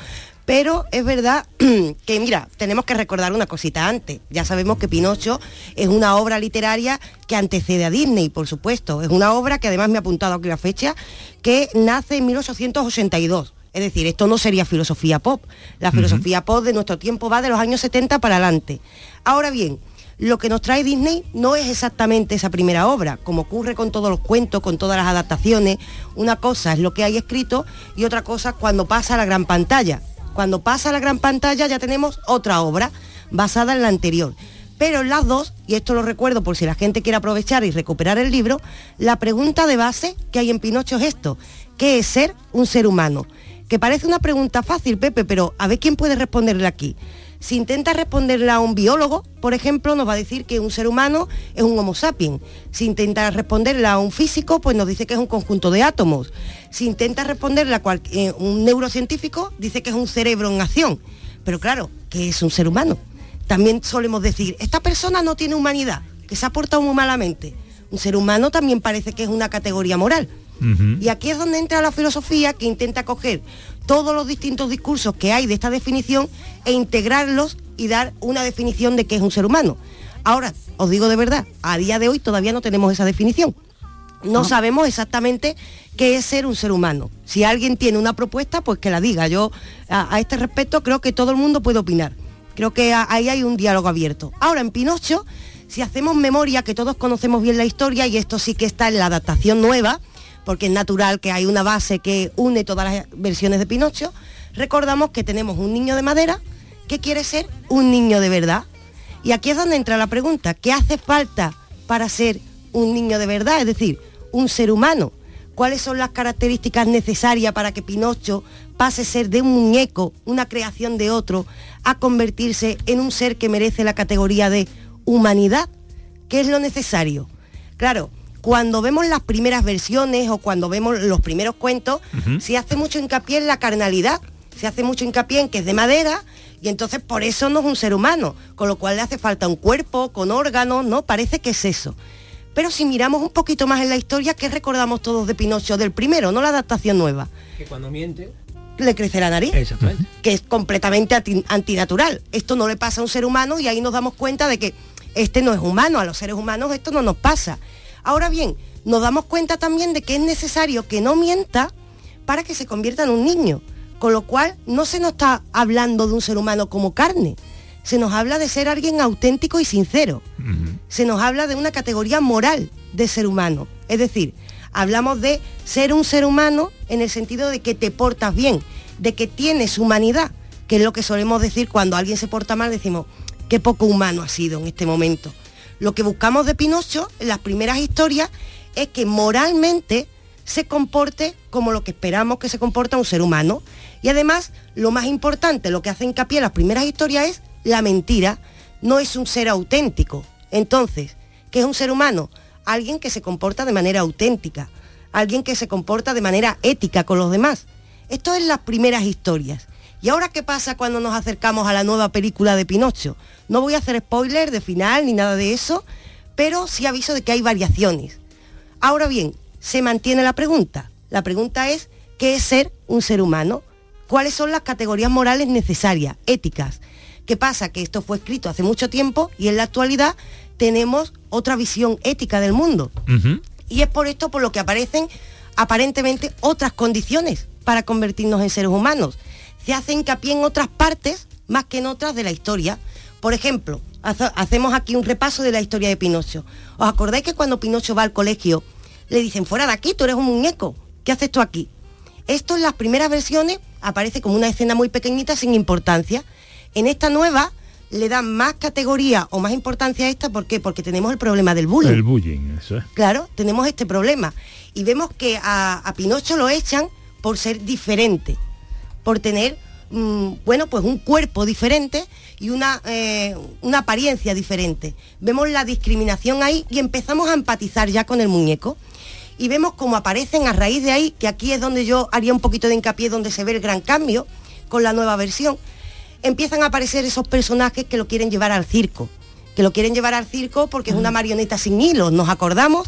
Pero es verdad (clears throat) que, mira, tenemos que recordar una cosita antes. Ya sabemos que Pinocho es una obra literaria que antecede a Disney, por supuesto. Es una obra que además me ha apuntado aquí la fecha, que nace en 1882. Es decir, esto no sería filosofía pop. La filosofía pop de nuestro tiempo va de los años 70 para adelante. Ahora bien, lo que nos trae Disney no es exactamente esa primera obra, como ocurre con todos los cuentos, con todas las adaptaciones. Una cosa es lo que hay escrito y otra cosa es cuando pasa a la gran pantalla. Cuando pasa a la gran pantalla ya tenemos otra obra basada en la anterior. Pero en las dos, y esto lo recuerdo por si la gente quiere aprovechar y recuperar el libro, la pregunta de base que hay en Pinocho es esto, ¿qué es ser un ser humano? Que parece una pregunta fácil, Pepe, pero a ver quién puede responderle aquí. Si intenta responderla a un biólogo, por ejemplo, nos va a decir que un ser humano es un homo sapiens. Si intenta responderla a un físico, pues nos dice que es un conjunto de átomos. Si intenta responderla a cual- eh, un neurocientífico, dice que es un cerebro en acción. Pero claro, ¿qué es un ser humano? También solemos decir, esta persona no tiene humanidad, que se ha portado muy malamente. Un ser humano también parece que es una categoría moral. Y aquí es donde entra la filosofía que intenta coger todos los distintos discursos que hay de esta definición e integrarlos y dar una definición de qué es un ser humano. Ahora, os digo de verdad, a día de hoy todavía no tenemos esa definición. No sabemos exactamente qué es ser un ser humano. Si alguien tiene una propuesta, pues que la diga. Yo a, a este respecto creo que todo el mundo puede opinar. Creo que a- ahí hay un diálogo abierto. Ahora, en Pinocho, si hacemos memoria, que todos conocemos bien la historia, y esto sí que está en la adaptación nueva, porque es natural que hay una base que une todas las versiones de Pinocho, recordamos que tenemos un niño de madera que quiere ser un niño de verdad. Y aquí es donde entra la pregunta, ¿qué hace falta para ser un niño de verdad? Es decir, un ser humano. ¿Cuáles son las características necesarias para que Pinocho pase a ser de un muñeco, una creación de otro, a convertirse en un ser que merece la categoría de humanidad? ¿Qué es lo necesario? Claro, cuando vemos las primeras versiones o cuando vemos los primeros cuentos, se hace mucho hincapié en la carnalidad, se hace mucho hincapié en que es de madera y entonces por eso no es un ser humano, con lo cual le hace falta un cuerpo con órganos, ¿no? Parece que es eso. Pero si miramos un poquito más en la historia, ¿qué recordamos todos de Pinocho del primero, no la adaptación nueva? Que cuando miente. Le crece la nariz Exactamente. que es completamente anti- antinatural. Esto no le pasa a un ser humano y ahí nos damos cuenta de que este no es humano, a los seres humanos esto no nos pasa. Ahora bien, nos damos cuenta también de que es necesario que no mienta para que se convierta en un niño, con lo cual no se nos está hablando de un ser humano como carne, se nos habla de ser alguien auténtico y sincero se nos habla de una categoría moral de ser humano. Es decir, hablamos de ser un ser humano en el sentido de que te portas bien, de que tienes humanidad, que es lo que solemos decir cuando alguien se porta mal, decimos, qué poco humano ha sido en este momento. Lo que buscamos de Pinocho en las primeras historias es que moralmente se comporte como lo que esperamos que se comporta un ser humano. Y además, lo más importante, lo que hace hincapié en las primeras historias es la mentira, no es un ser auténtico. Entonces, ¿qué es un ser humano? Alguien que se comporta de manera auténtica, alguien que se comporta de manera ética con los demás. Esto es las primeras historias. ¿Y ahora qué pasa cuando nos acercamos a la nueva película de Pinocho? No voy a hacer spoiler de final ni nada de eso, pero sí aviso de que hay variaciones. Ahora bien, se mantiene la pregunta. La pregunta es, ¿qué es ser un ser humano? ¿Cuáles son las categorías morales necesarias, éticas? ¿Qué pasa? Que esto fue escrito hace mucho tiempo y en la actualidad tenemos otra visión ética del mundo. Y es por esto por lo que aparecen aparentemente otras condiciones para convertirnos en seres humanos. Se hace hincapié en otras partes más que en otras de la historia. Por ejemplo, hace- hacemos aquí un repaso de la historia de Pinocho. ¿Os acordáis que cuando Pinocho va al colegio le dicen, fuera de aquí, tú eres un muñeco, ¿qué haces tú aquí? Esto en las primeras versiones aparece como una escena muy pequeñita sin importancia. En esta nueva le dan más categoría o más importancia a esta, ¿por qué? Porque tenemos el problema del bullying. El bullying, eso es. Claro, tenemos este problema. Y vemos que a, a Pinocho lo echan por ser diferente, por tener, mm, bueno, pues un cuerpo diferente y una, eh, una apariencia diferente. Vemos la discriminación ahí y empezamos a empatizar ya con el muñeco. Y vemos cómo aparecen a raíz de ahí, que aquí es donde yo haría un poquito de hincapié, donde se ve el gran cambio con la nueva versión. Empiezan a aparecer esos personajes que lo quieren llevar al circo, que lo quieren llevar al circo porque es una marioneta sin hilos. Nos acordamos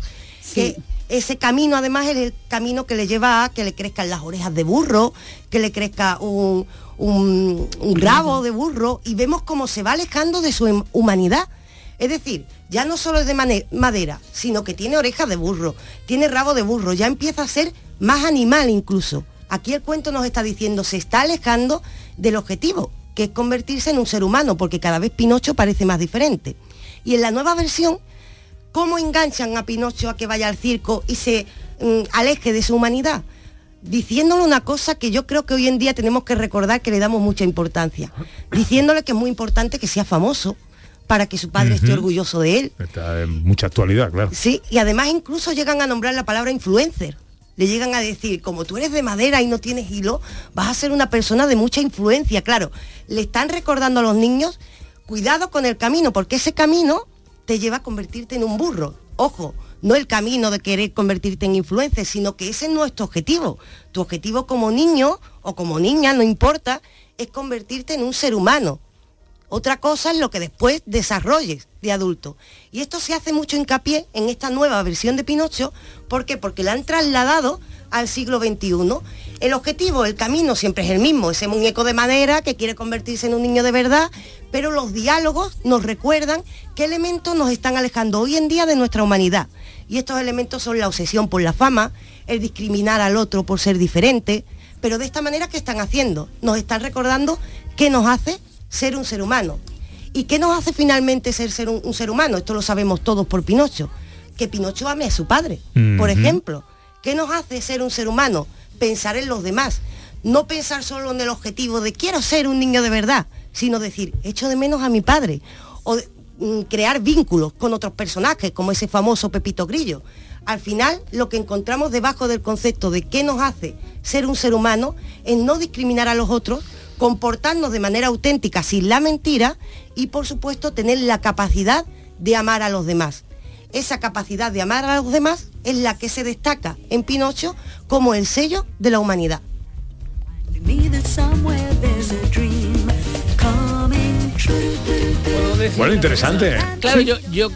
que ese camino además es el camino que le lleva a que le crezcan las orejas de burro, que le crezca un, un- un rabo de burro y vemos cómo se va alejando de su hum- humanidad. Es decir, ya no solo es de madera, sino que tiene orejas de burro, tiene rabo de burro, ya empieza a ser más animal incluso. Aquí el cuento nos está diciendo, se está alejando del objetivo, que es convertirse en un ser humano, porque cada vez Pinocho parece más diferente. Y en la nueva versión, ¿cómo enganchan a Pinocho a que vaya al circo y se mm, aleje de su humanidad? Diciéndole una cosa que yo creo que hoy en día tenemos que recordar que le damos mucha importancia. Diciéndole que es muy importante que sea famoso para que su padre esté orgulloso de él. Está en mucha actualidad, claro. Sí, y además incluso llegan a nombrar la palabra influencer. Le llegan a decir, como tú eres de madera y no tienes hilo, vas a ser una persona de mucha influencia. Claro, le están recordando a los niños, cuidado con el camino, porque ese camino te lleva a convertirte en un burro. Ojo, no el camino de querer convertirte en influencer, sino que ese es tu objetivo. Tu objetivo como niño o como niña, no importa, es convertirte en un ser humano. Otra cosa es lo que después desarrolles de adulto. Y esto se hace mucho hincapié en esta nueva versión de Pinocho, ¿por qué? Porque la han trasladado al siglo XXI. El objetivo, el camino siempre es el mismo, ese muñeco de madera que quiere convertirse en un niño de verdad, pero los diálogos nos recuerdan qué elementos nos están alejando hoy en día de nuestra humanidad. Y estos elementos son la obsesión por la fama, el discriminar al otro por ser diferente, pero de esta manera ¿qué están haciendo? Nos están recordando qué nos hace ser un ser humano. ¿Y qué nos hace finalmente ser, ser un, un ser humano? Esto lo sabemos todos por Pinocho. Que Pinocho ame a su padre, por ejemplo. ¿Qué nos hace ser un ser humano? Pensar en los demás. No pensar solo en el objetivo de quiero ser un niño de verdad, sino decir, echo de menos a mi padre. O mm, crear vínculos con otros personajes, como ese famoso Pepito Grillo. Al final, lo que encontramos debajo del concepto de qué nos hace ser un ser humano es no discriminar a los otros, comportarnos de manera auténtica sin la mentira y, por supuesto, tener la capacidad de amar a los demás. Esa capacidad de amar a los demás es la que se destaca en Pinocho como el sello de la humanidad. Bueno, interesante. Claro, yo, yo,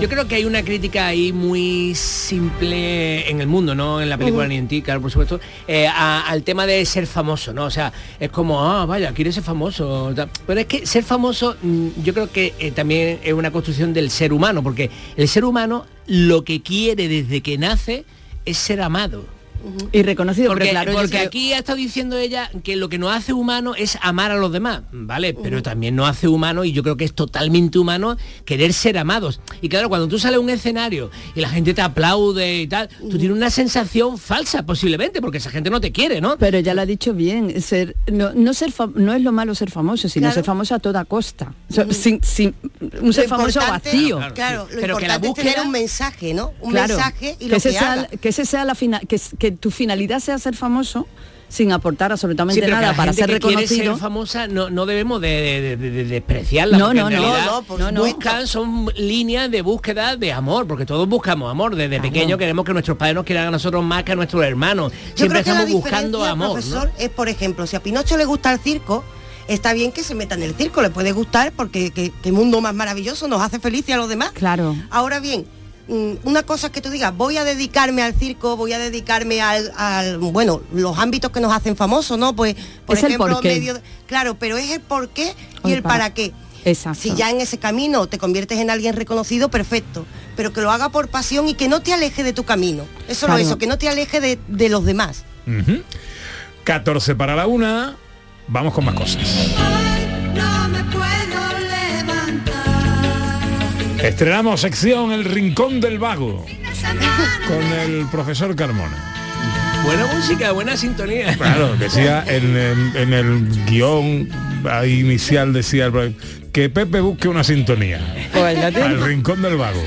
yo creo que hay una crítica ahí muy simple en el mundo, no en la película ni en ti, claro, por supuesto, eh, a- al tema de ser famoso, ¿no? O sea, es como, ah, vaya, quieres ser famoso. Pero es que ser famoso, mm, yo creo que eh, también es una construcción del ser humano, porque el ser humano lo que quiere desde que nace es ser amado. Y reconocido, porque, porque, claro, yo porque creo- aquí ha estado diciendo ella que lo que nos hace humano es amar a los demás, ¿vale? Pero también nos hace humano y yo creo que es totalmente humano querer ser amados. Y claro, cuando tú sales a un escenario y la gente te aplaude y tal, tú tienes una sensación falsa posiblemente, porque esa gente no te quiere, ¿no? Pero ya lo ha dicho bien, ser, no, no ser no es lo malo ser famoso, sino Claro. ser famoso a toda costa. O sea, sin, sin- un ser famoso vacío. Claro, lo Pero que la importante es tener búsqueda- un mensaje, ¿no? Un Claro, mensaje y que lo que sea, haga. que ese sea la fina- que, que tu finalidad sea ser famoso sin aportar absolutamente Sí, pero que nada la para gente ser que quiere reconocido. ser famosa no, no debemos de, de- de- de despreciarla. No, no, en no, realidad no, supuesto. buscan, son líneas de búsqueda de amor, porque todos buscamos amor. Desde pequeño queremos que nuestros padres nos quieran a nosotros más que a nuestros hermanos. Yo Siempre creo que la estamos buscando amor. ¿no? profesor, es, por ejemplo, si a Pinocho le gusta el circo, está bien que se meta en el circo, le puede gustar porque que, que mundo más maravilloso nos hace felices a los demás. Claro. Ahora bien, una cosa es que tú digas, voy a dedicarme al circo, voy a dedicarme al, al- bueno, los ámbitos que nos hacen famosos, ¿no? Pues, por Es el ejemplo, porqué. medio, claro, pero es el por qué y el el para- para qué. Exacto. Si ya en ese camino te conviertes en alguien reconocido, perfecto. Pero que lo haga por pasión y que no te aleje de tu camino. Eso Claro. lo eso, que no te aleje de, de los demás. Ujú. 14 para la una. Vamos con más cosas. Estrenamos sección El Rincón del Vago con el profesor Carmona. Buena música, buena sintonía. Claro, decía en, el- en el guion inicial decía que Pepe busque una sintonía. Al Rincón del Vago.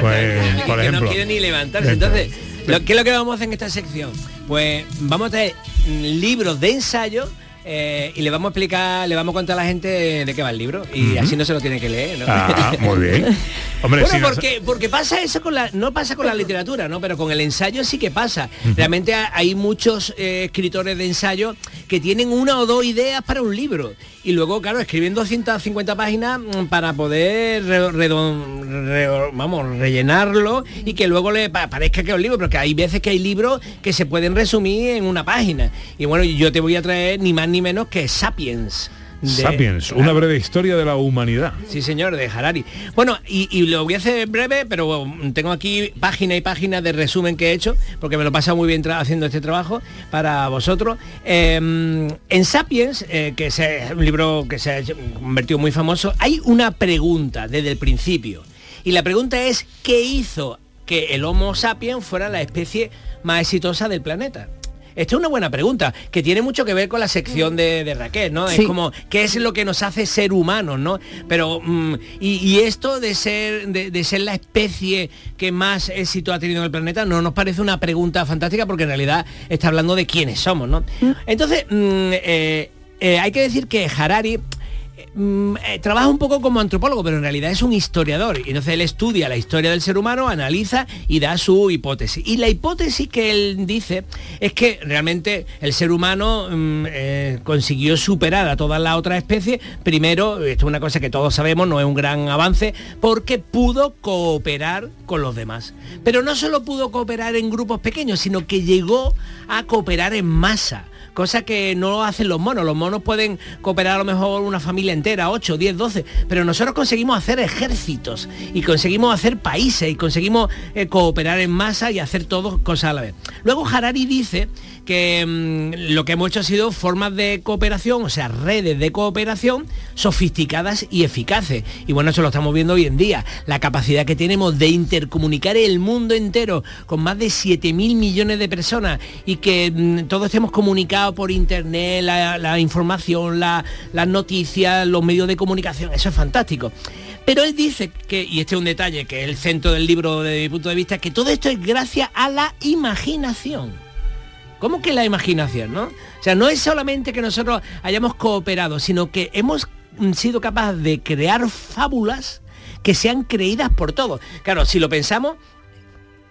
Pues, por que no quiere ni levantarse. Entonces, lo, ¿qué es lo que vamos a hacer en esta sección? Pues vamos a mm, libros de ensayo eh, y le vamos a explicar, le vamos a contar a la gente de qué va el libro y así no se lo tiene que leer. ¿no? Ah, muy bien. (laughs) Hombre, bueno, si no- porque, porque pasa eso con la, no pasa con la literatura, ¿no? Pero con el ensayo sí que pasa. Realmente ha- hay muchos eh, escritores de ensayo que tienen una o dos ideas para un libro. Y luego, claro, escriben 250 páginas mm, para poder re- redon- re- vamos, rellenarlo y que luego le pa- parezca que es un libro, porque hay veces que hay libros que se pueden resumir en una página. Y bueno, yo te voy a traer ni más ni menos que Sapiens. de- Sapiens, una breve historia de la humanidad. Sí, señor, de Harari. Bueno, y, y lo voy a hacer breve, pero tengo aquí página y página de resumen que he hecho, porque me lo pasa muy bien haciendo este trabajo para vosotros. Eh, en Sapiens, eh, que es un libro que se ha convertido muy famoso, hay una pregunta desde el principio. Y la pregunta es, ¿qué hizo que el Homo sapiens fuera la especie más exitosa del planeta? Esta es una buena pregunta, que tiene mucho que ver con la sección de, de Raquel, ¿no? Sí. Es como, ¿qué es lo que nos hace ser humanos, ¿no? Pero, mm, y, y esto de ser, de, de ser la especie que más éxito ha tenido en el planeta, no nos parece una pregunta fantástica, porque en realidad está hablando de quiénes somos, ¿no? Entonces, mm, eh, eh, hay que decir que Harari mm, eh, trabaja un poco como antropólogo, pero en realidad es un historiador. Y entonces él estudia la historia del ser humano, analiza y da su hipótesis. Y la hipótesis que él dice es que realmente el ser humano mm, eh, consiguió superar a todas las otras especies. Primero, esto es una cosa que todos sabemos, no es un gran avance, porque pudo cooperar con los demás. Pero no solo pudo cooperar en grupos pequeños, sino que llegó a cooperar en masa cosa que no hacen los monos. Los monos pueden cooperar a lo mejor una familia entera, 8, 10, 12, pero nosotros conseguimos hacer ejércitos y conseguimos hacer países y conseguimos eh, cooperar en masa y hacer todos cosas a la vez. Luego Harari dice que mm, lo que hemos hecho ha sido formas de cooperación, o sea, redes de cooperación sofisticadas y eficaces. Y bueno, eso lo estamos viendo hoy en día. La capacidad que tenemos de intercomunicar el mundo entero con más de 7 mil millones de personas y que mm, todos estemos comunicados por internet, la, información, la- las noticias, los medios de comunicación. Eso es fantástico. Pero él dice que, y este es un detalle que es el centro del libro desde mi punto de vista, que todo esto es gracias a la imaginación. ¿Cómo que la imaginación, no? O sea, no es solamente que nosotros hayamos cooperado, sino que hemos sido capaces de crear fábulas que sean creídas por todos. Claro, si lo pensamos,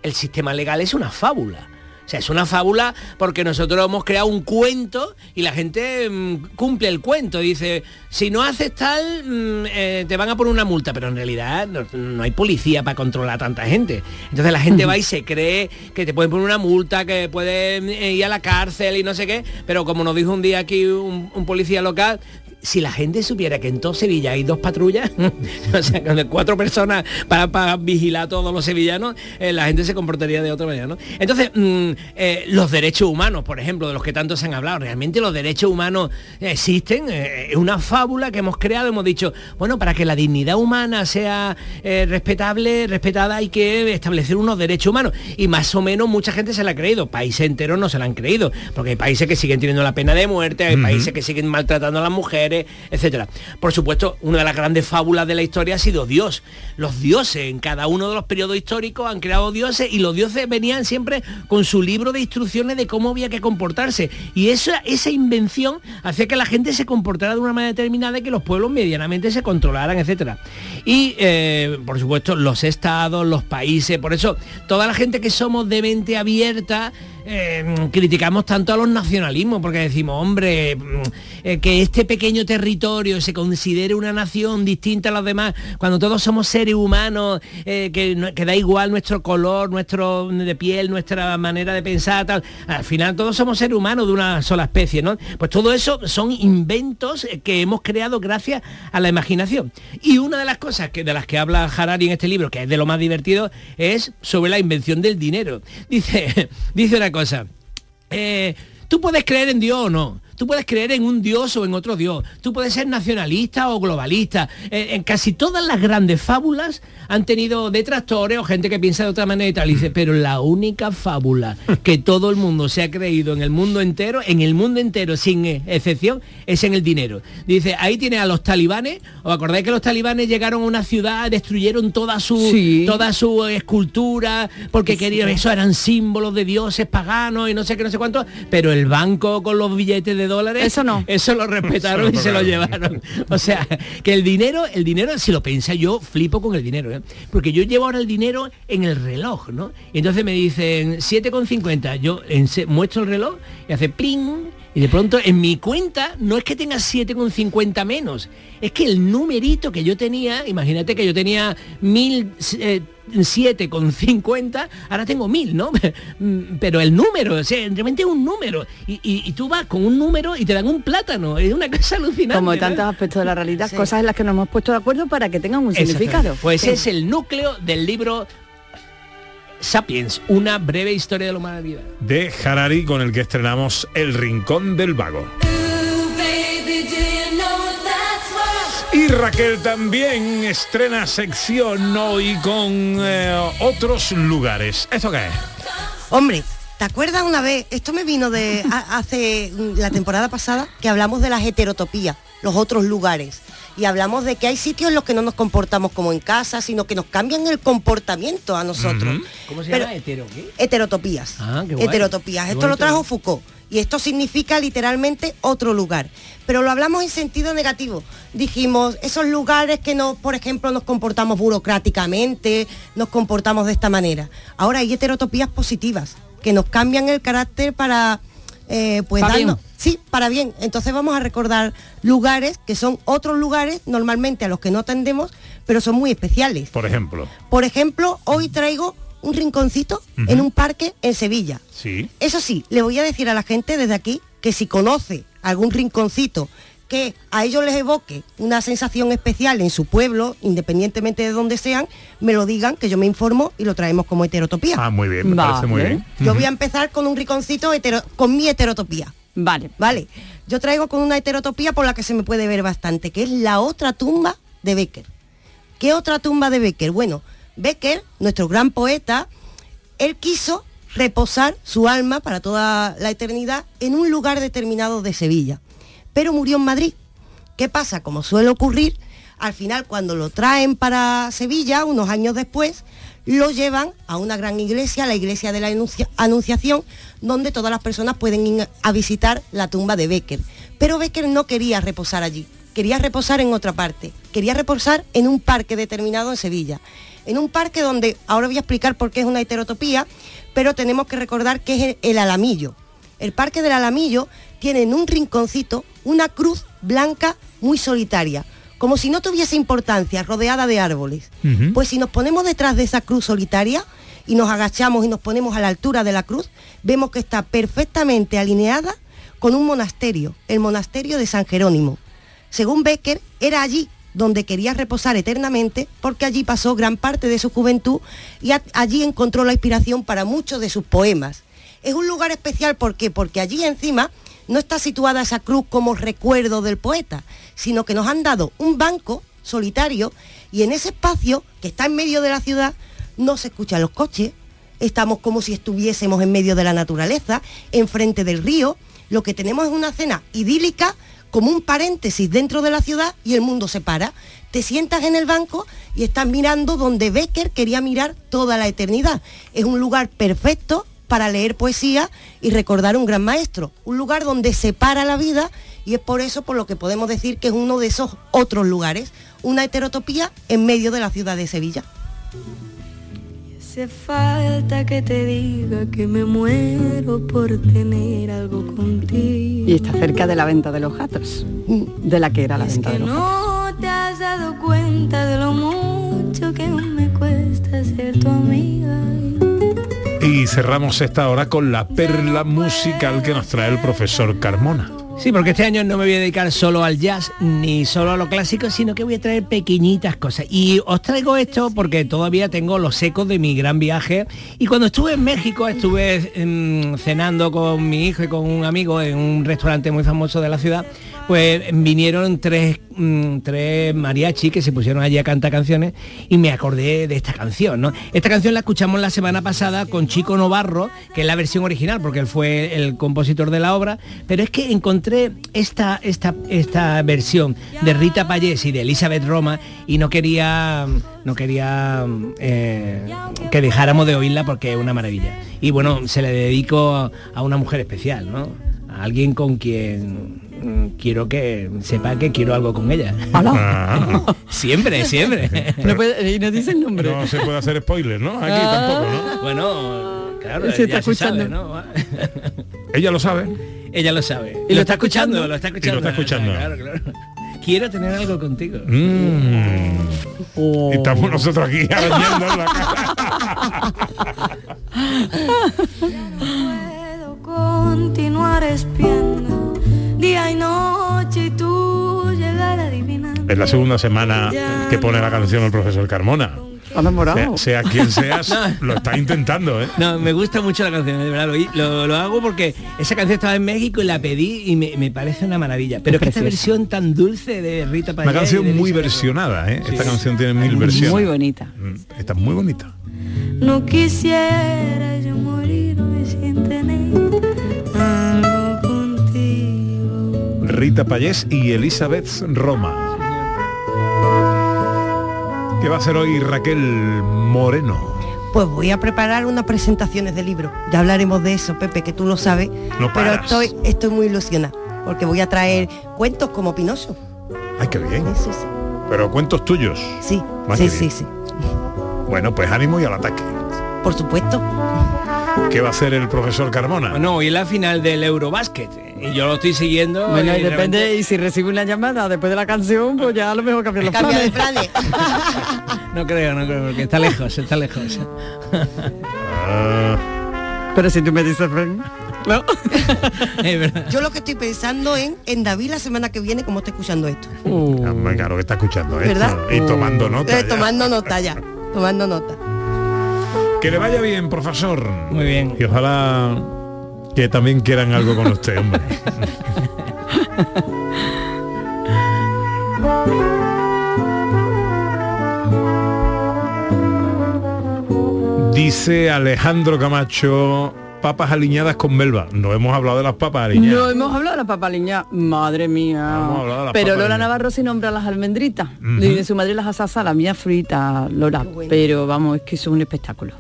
el sistema legal es una fábula. O sea, es una fábula porque nosotros hemos creado un cuento y la gente mm, cumple el cuento. Dice, si no haces tal, mm, eh, te van a poner una multa, pero en realidad no, no hay policía para controlar a tanta gente. Entonces la gente (laughs) va y se cree que te pueden poner una multa, que pueden eh, ir a la cárcel y no sé qué, pero como nos dijo un día aquí un, un policía local, si la gente supiera que en todo Sevilla hay dos patrullas, (laughs) o sea, con cuatro personas para, para vigilar a todos los sevillanos, eh, la gente se comportaría de otra manera, ¿no? Entonces, mm, eh, los derechos humanos, por ejemplo, de los que tanto se han hablado, realmente los derechos humanos existen, eh, es una fábula que hemos creado, hemos dicho, bueno, para que la dignidad humana sea respetable, respetada, hay que establecer unos derechos humanos. Y más o menos mucha gente se la ha creído, países enteros no se la han creído, porque hay países que siguen teniendo la pena de muerte, hay países que siguen maltratando a las mujeres, etcétera. Por supuesto, una de las grandes fábulas de la historia ha sido Dios. Los dioses, en cada uno de los periodos históricos han creado dioses y los dioses venían siempre con su libro de instrucciones de cómo había que comportarse. Y esa, esa invención hacía que la gente se comportara de una manera determinada y que los pueblos medianamente se controlaran, etcétera. Y, eh, por supuesto, los estados, los países, por eso toda la gente que somos de mente abierta, eh, criticamos tanto a los nacionalismos porque decimos, hombre, mm, eh, que este pequeño territorio se considere una nación distinta a los demás, cuando todos somos seres humanos, eh, que, que da igual nuestro color, nuestro de piel, nuestra manera de pensar, tal, al final todos somos seres humanos de una sola especie, ¿no? Pues todo eso son inventos que hemos creado gracias a la imaginación. Y una de las cosas que, de las que habla Harari en este libro, que es de lo más divertido, es sobre la invención del dinero. Dice, (laughs) dice una cosa. Eh, tú puedes creer en Dios o no. Tú puedes creer en un Dios o en otro Dios. Tú puedes ser nacionalista o globalista. Eh, en casi todas las grandes fábulas han tenido detractores o gente que piensa de otra manera y tal. Y dice, pero la única fábula que (laughs) todo el mundo se ha creído en el mundo entero, en el mundo entero sin eh, excepción, es en el dinero. Dice, ahí tiene a los talibanes. ¿Os acordáis que los talibanes llegaron a una ciudad, destruyeron toda su, toda su escultura, porque querían, eso eran símbolos de dioses paganos y no sé qué, no sé cuánto, pero el banco con los billetes de dólares, eso no. Eso lo respetaron Eso y se lo llevaron. O sea, que el dinero, el dinero, si lo piensa, yo flipo con el dinero, ¿eh? porque yo llevo ahora el dinero en el reloj, ¿no? Y entonces me dicen 7,50, yo ense- muestro el reloj y hace pling. Y de pronto en mi cuenta no es que tenga 7,50 menos, es que el numerito que yo tenía, imagínate que yo tenía mil eh, 7,50, ahora tengo 1000, ¿no? (laughs) Pero el número, o sea, realmente es un número. Y, y- y tú vas con un número y te dan un plátano, es una cosa (laughs) alucinante. Como ¿no? tantos aspectos de la realidad, cosas en las que nos hemos puesto de acuerdo para que tengan un significado. Pues Sí. es el núcleo del libro Sapiens, una breve historia de la humanidad. de Harari con el que estrenamos El Rincón del Vago. Y Raquel también estrena sección hoy con eh, otros lugares. ¿Esto qué es? Hombre, ¿te acuerdas una vez? Esto me vino de (laughs) a- hace mm, la temporada pasada que hablamos de las heterotopías, los otros lugares. Y hablamos de que hay sitios en los que no nos comportamos como en casa, sino que nos cambian el comportamiento a nosotros. ¿Cómo se Pero- llama? Hetero, ¿qué? Heterotopías. Ah, qué guay. Heterotopías. Qué Esto lo trajo Foucault. Y esto significa literalmente otro lugar. Pero lo hablamos en sentido negativo. Dijimos, esos lugares que no, por ejemplo, nos comportamos burocráticamente, nos comportamos de esta manera. Ahora hay heterotopías positivas, que nos cambian el carácter para, eh, pues Pa' darnos- bien. Sí, para bien. Entonces vamos a recordar lugares que son otros lugares normalmente a los que no atendemos, pero son muy especiales. Por ejemplo. Por ejemplo, hoy traigo un rinconcito en un parque en Sevilla. Sí. Eso sí, le voy a decir a la gente desde aquí que si conoce algún rinconcito que a ellos les evoque una sensación especial en su pueblo, independientemente de donde sean, me lo digan, que yo me informo y lo traemos como heterotopía. Ah, muy bien, me parece muy bien. Yo voy a empezar con un rinconcito hetero- con mi heterotopía. Vale. Vale. Yo traigo con una heterotopía por la que se me puede ver bastante, que es la otra tumba de Becker. ¿Qué otra tumba de Becker? Bueno, Becker, nuestro gran poeta, él quiso reposar su alma para toda la eternidad en un lugar determinado de Sevilla, pero murió en Madrid. ¿Qué pasa? Como suele ocurrir, al final cuando lo traen para Sevilla, unos años después, lo llevan a una gran iglesia, la iglesia de la Anuncia- Anunciación, donde todas las personas pueden ir a visitar la tumba de Becker. Pero Becker no quería reposar allí, quería reposar en otra parte, quería reposar en un parque determinado en Sevilla. En un parque donde, ahora voy a explicar por qué es una heterotopía, pero tenemos que recordar que es el, el Alamillo. El Parque del Alamillo tiene en un rinconcito una cruz blanca muy solitaria, como si no tuviese importancia, rodeada de árboles. Pues si nos ponemos detrás de esa cruz solitaria y nos agachamos y nos ponemos a la altura de la cruz, vemos que está perfectamente alineada con un monasterio, el monasterio de San Jerónimo. Según Becker, era allí donde quería reposar eternamente porque allí pasó gran parte de su juventud y allí encontró la inspiración para muchos de sus poemas. Es un lugar especial ¿por qué? porque allí encima no está situada esa cruz como recuerdo del poeta, sino que nos han dado un banco solitario y en ese espacio que está en medio de la ciudad no se escuchan los coches, estamos como si estuviésemos en medio de la naturaleza, enfrente del río, lo que tenemos es una cena idílica como un paréntesis dentro de la ciudad y el mundo se para. Te sientas en el banco y estás mirando donde Becker quería mirar toda la eternidad. Es un lugar perfecto para leer poesía y recordar un gran maestro. Un lugar donde se para la vida y es por eso por lo que podemos decir que es uno de esos otros lugares. Una heterotopía en medio de la ciudad de Sevilla. Hace falta que te diga que me muero por tener algo contigo. Y está cerca de la venta de los gatos, de la que era la venta de los gatos. No te has dado cuenta de lo mucho que me cuesta ser tu amiga. Y cerramos esta hora con la perla musical que nos trae el profesor Carmona. Sí, porque este año no me voy a dedicar solo al jazz ni solo a lo clásico, sino que voy a traer pequeñitas cosas. Y os traigo esto porque todavía tengo los ecos de mi gran viaje. Y cuando estuve en México, estuve mm, cenando con mi hijo y con un amigo en un restaurante muy famoso de la ciudad, pues vinieron tres, mm, tres mariachi que se pusieron allí a cantar canciones y me acordé de esta canción, ¿no? Esta canción la escuchamos la semana pasada con Chico Novarro, que es la versión original, porque él fue el compositor de la obra, pero es que encontré esta, esta, esta versión de Rita Payés y de Elizabeth Roma y no quería, no quería eh, que dejáramos de oírla porque es una maravilla. Y bueno, se le dedico a una mujer especial, ¿no? A alguien con quien quiero que sepa que quiero algo con ella. Ah. (laughs) siempre, siempre. No puede- y no dice el nombre. No se puede hacer spoiler, ¿no? Aquí Ah. tampoco, ¿no? Bueno, claro, Se está ya se sabe, escuchando. ¿no? (laughs) Ella lo sabe. Ella lo sabe. ¿Y lo está escuchando? lo está Y lo escuchando. está escuchando. Claro, claro. Quiero tener algo contigo. Mm. Oh. Y estamos nosotros aquí (laughs) arañando la cara. Puedo continuar espiando día y noche y tú llegar a adivinar. Es la segunda semana que pone la canción el profesor Carmona. Enamorado. Sea, sea quien seas, (laughs) No. lo está intentando, ¿eh? No, me gusta mucho la canción, de verdad. Lo, lo- lo hago porque esa canción estaba en México y la pedí y me, me parece una maravilla. Pero Es que esta versión tan dulce de Rita Payés. Una canción muy versionada, ¿eh? Sí. Esta canción tiene mil versiones. Muy bonita. Mm, Está muy bonita. No quisiera yo morirme sin tener Rita Payés y Elizabeth Roma. ¿Qué va a hacer hoy Raquel Moreno? Pues voy a preparar unas presentaciones de libros. Ya hablaremos de eso, Pepe, que tú lo sabes. No pero estoy, estoy muy ilusionada, porque voy a traer cuentos como Pinocho. Ay, qué bien. Sí, sí. Pero cuentos tuyos. Sí, Más sí, sí, sí. Bueno, pues ánimo y al ataque. Por supuesto. ¿Qué va a hacer el profesor Carmona? Bueno, hoy es la final del Eurobasket y yo lo estoy siguiendo. Bueno, y de depende, y si recibe una llamada después de la canción, pues ya a lo mejor cambia los Cambia de planes. (laughs) No creo, no creo, porque está lejos, está lejos. Ah, Pero si tú me dices, ven, ¿no? (laughs) Yo lo que estoy pensando en, en David la semana que viene, como está escuchando esto. hombre, claro que está escuchando esto. ¿Verdad? Y tomando nota. Eh, ya. tomando nota ya, tomando nota. Que le vaya bien, profesor. Muy bien. Y ojalá que también quieran algo con usted, hombre. Dice Alejandro Camacho, papas aliñadas con melva. No hemos hablado de las papas aliñadas. No hemos hablado de la papaliña, madre mía. hemos hablado de las Pero papas Lola aliñadas. Navarro sí nombra las almendritas. Y de su madre las asasa, la mía frita, Lola. Pero vamos, es que eso es un espectáculo.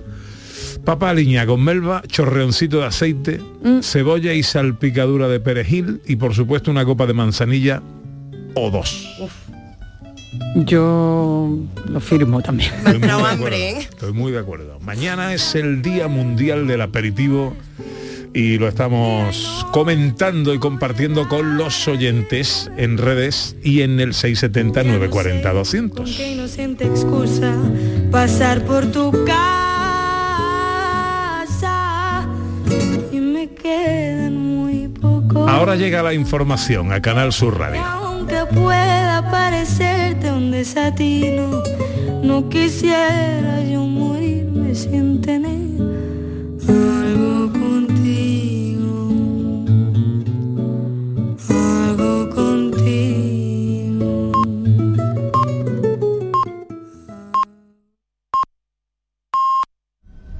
Papa aliñada con melva, chorreoncito de aceite, Mm. cebolla y salpicadura de perejil y por supuesto una copa de manzanilla o dos. Yo lo firmo también. Estoy muy, de acuerdo, estoy muy de acuerdo. Mañana es el Día Mundial del Aperitivo y lo estamos comentando y compartiendo con los oyentes en redes y en el 670 940 200. Qué inocente excusa pasar por tu casa Ahora llega la información a Canal Sur Radio. Aunque pueda parecerte un desatino, no quisiera yo morirme sin tener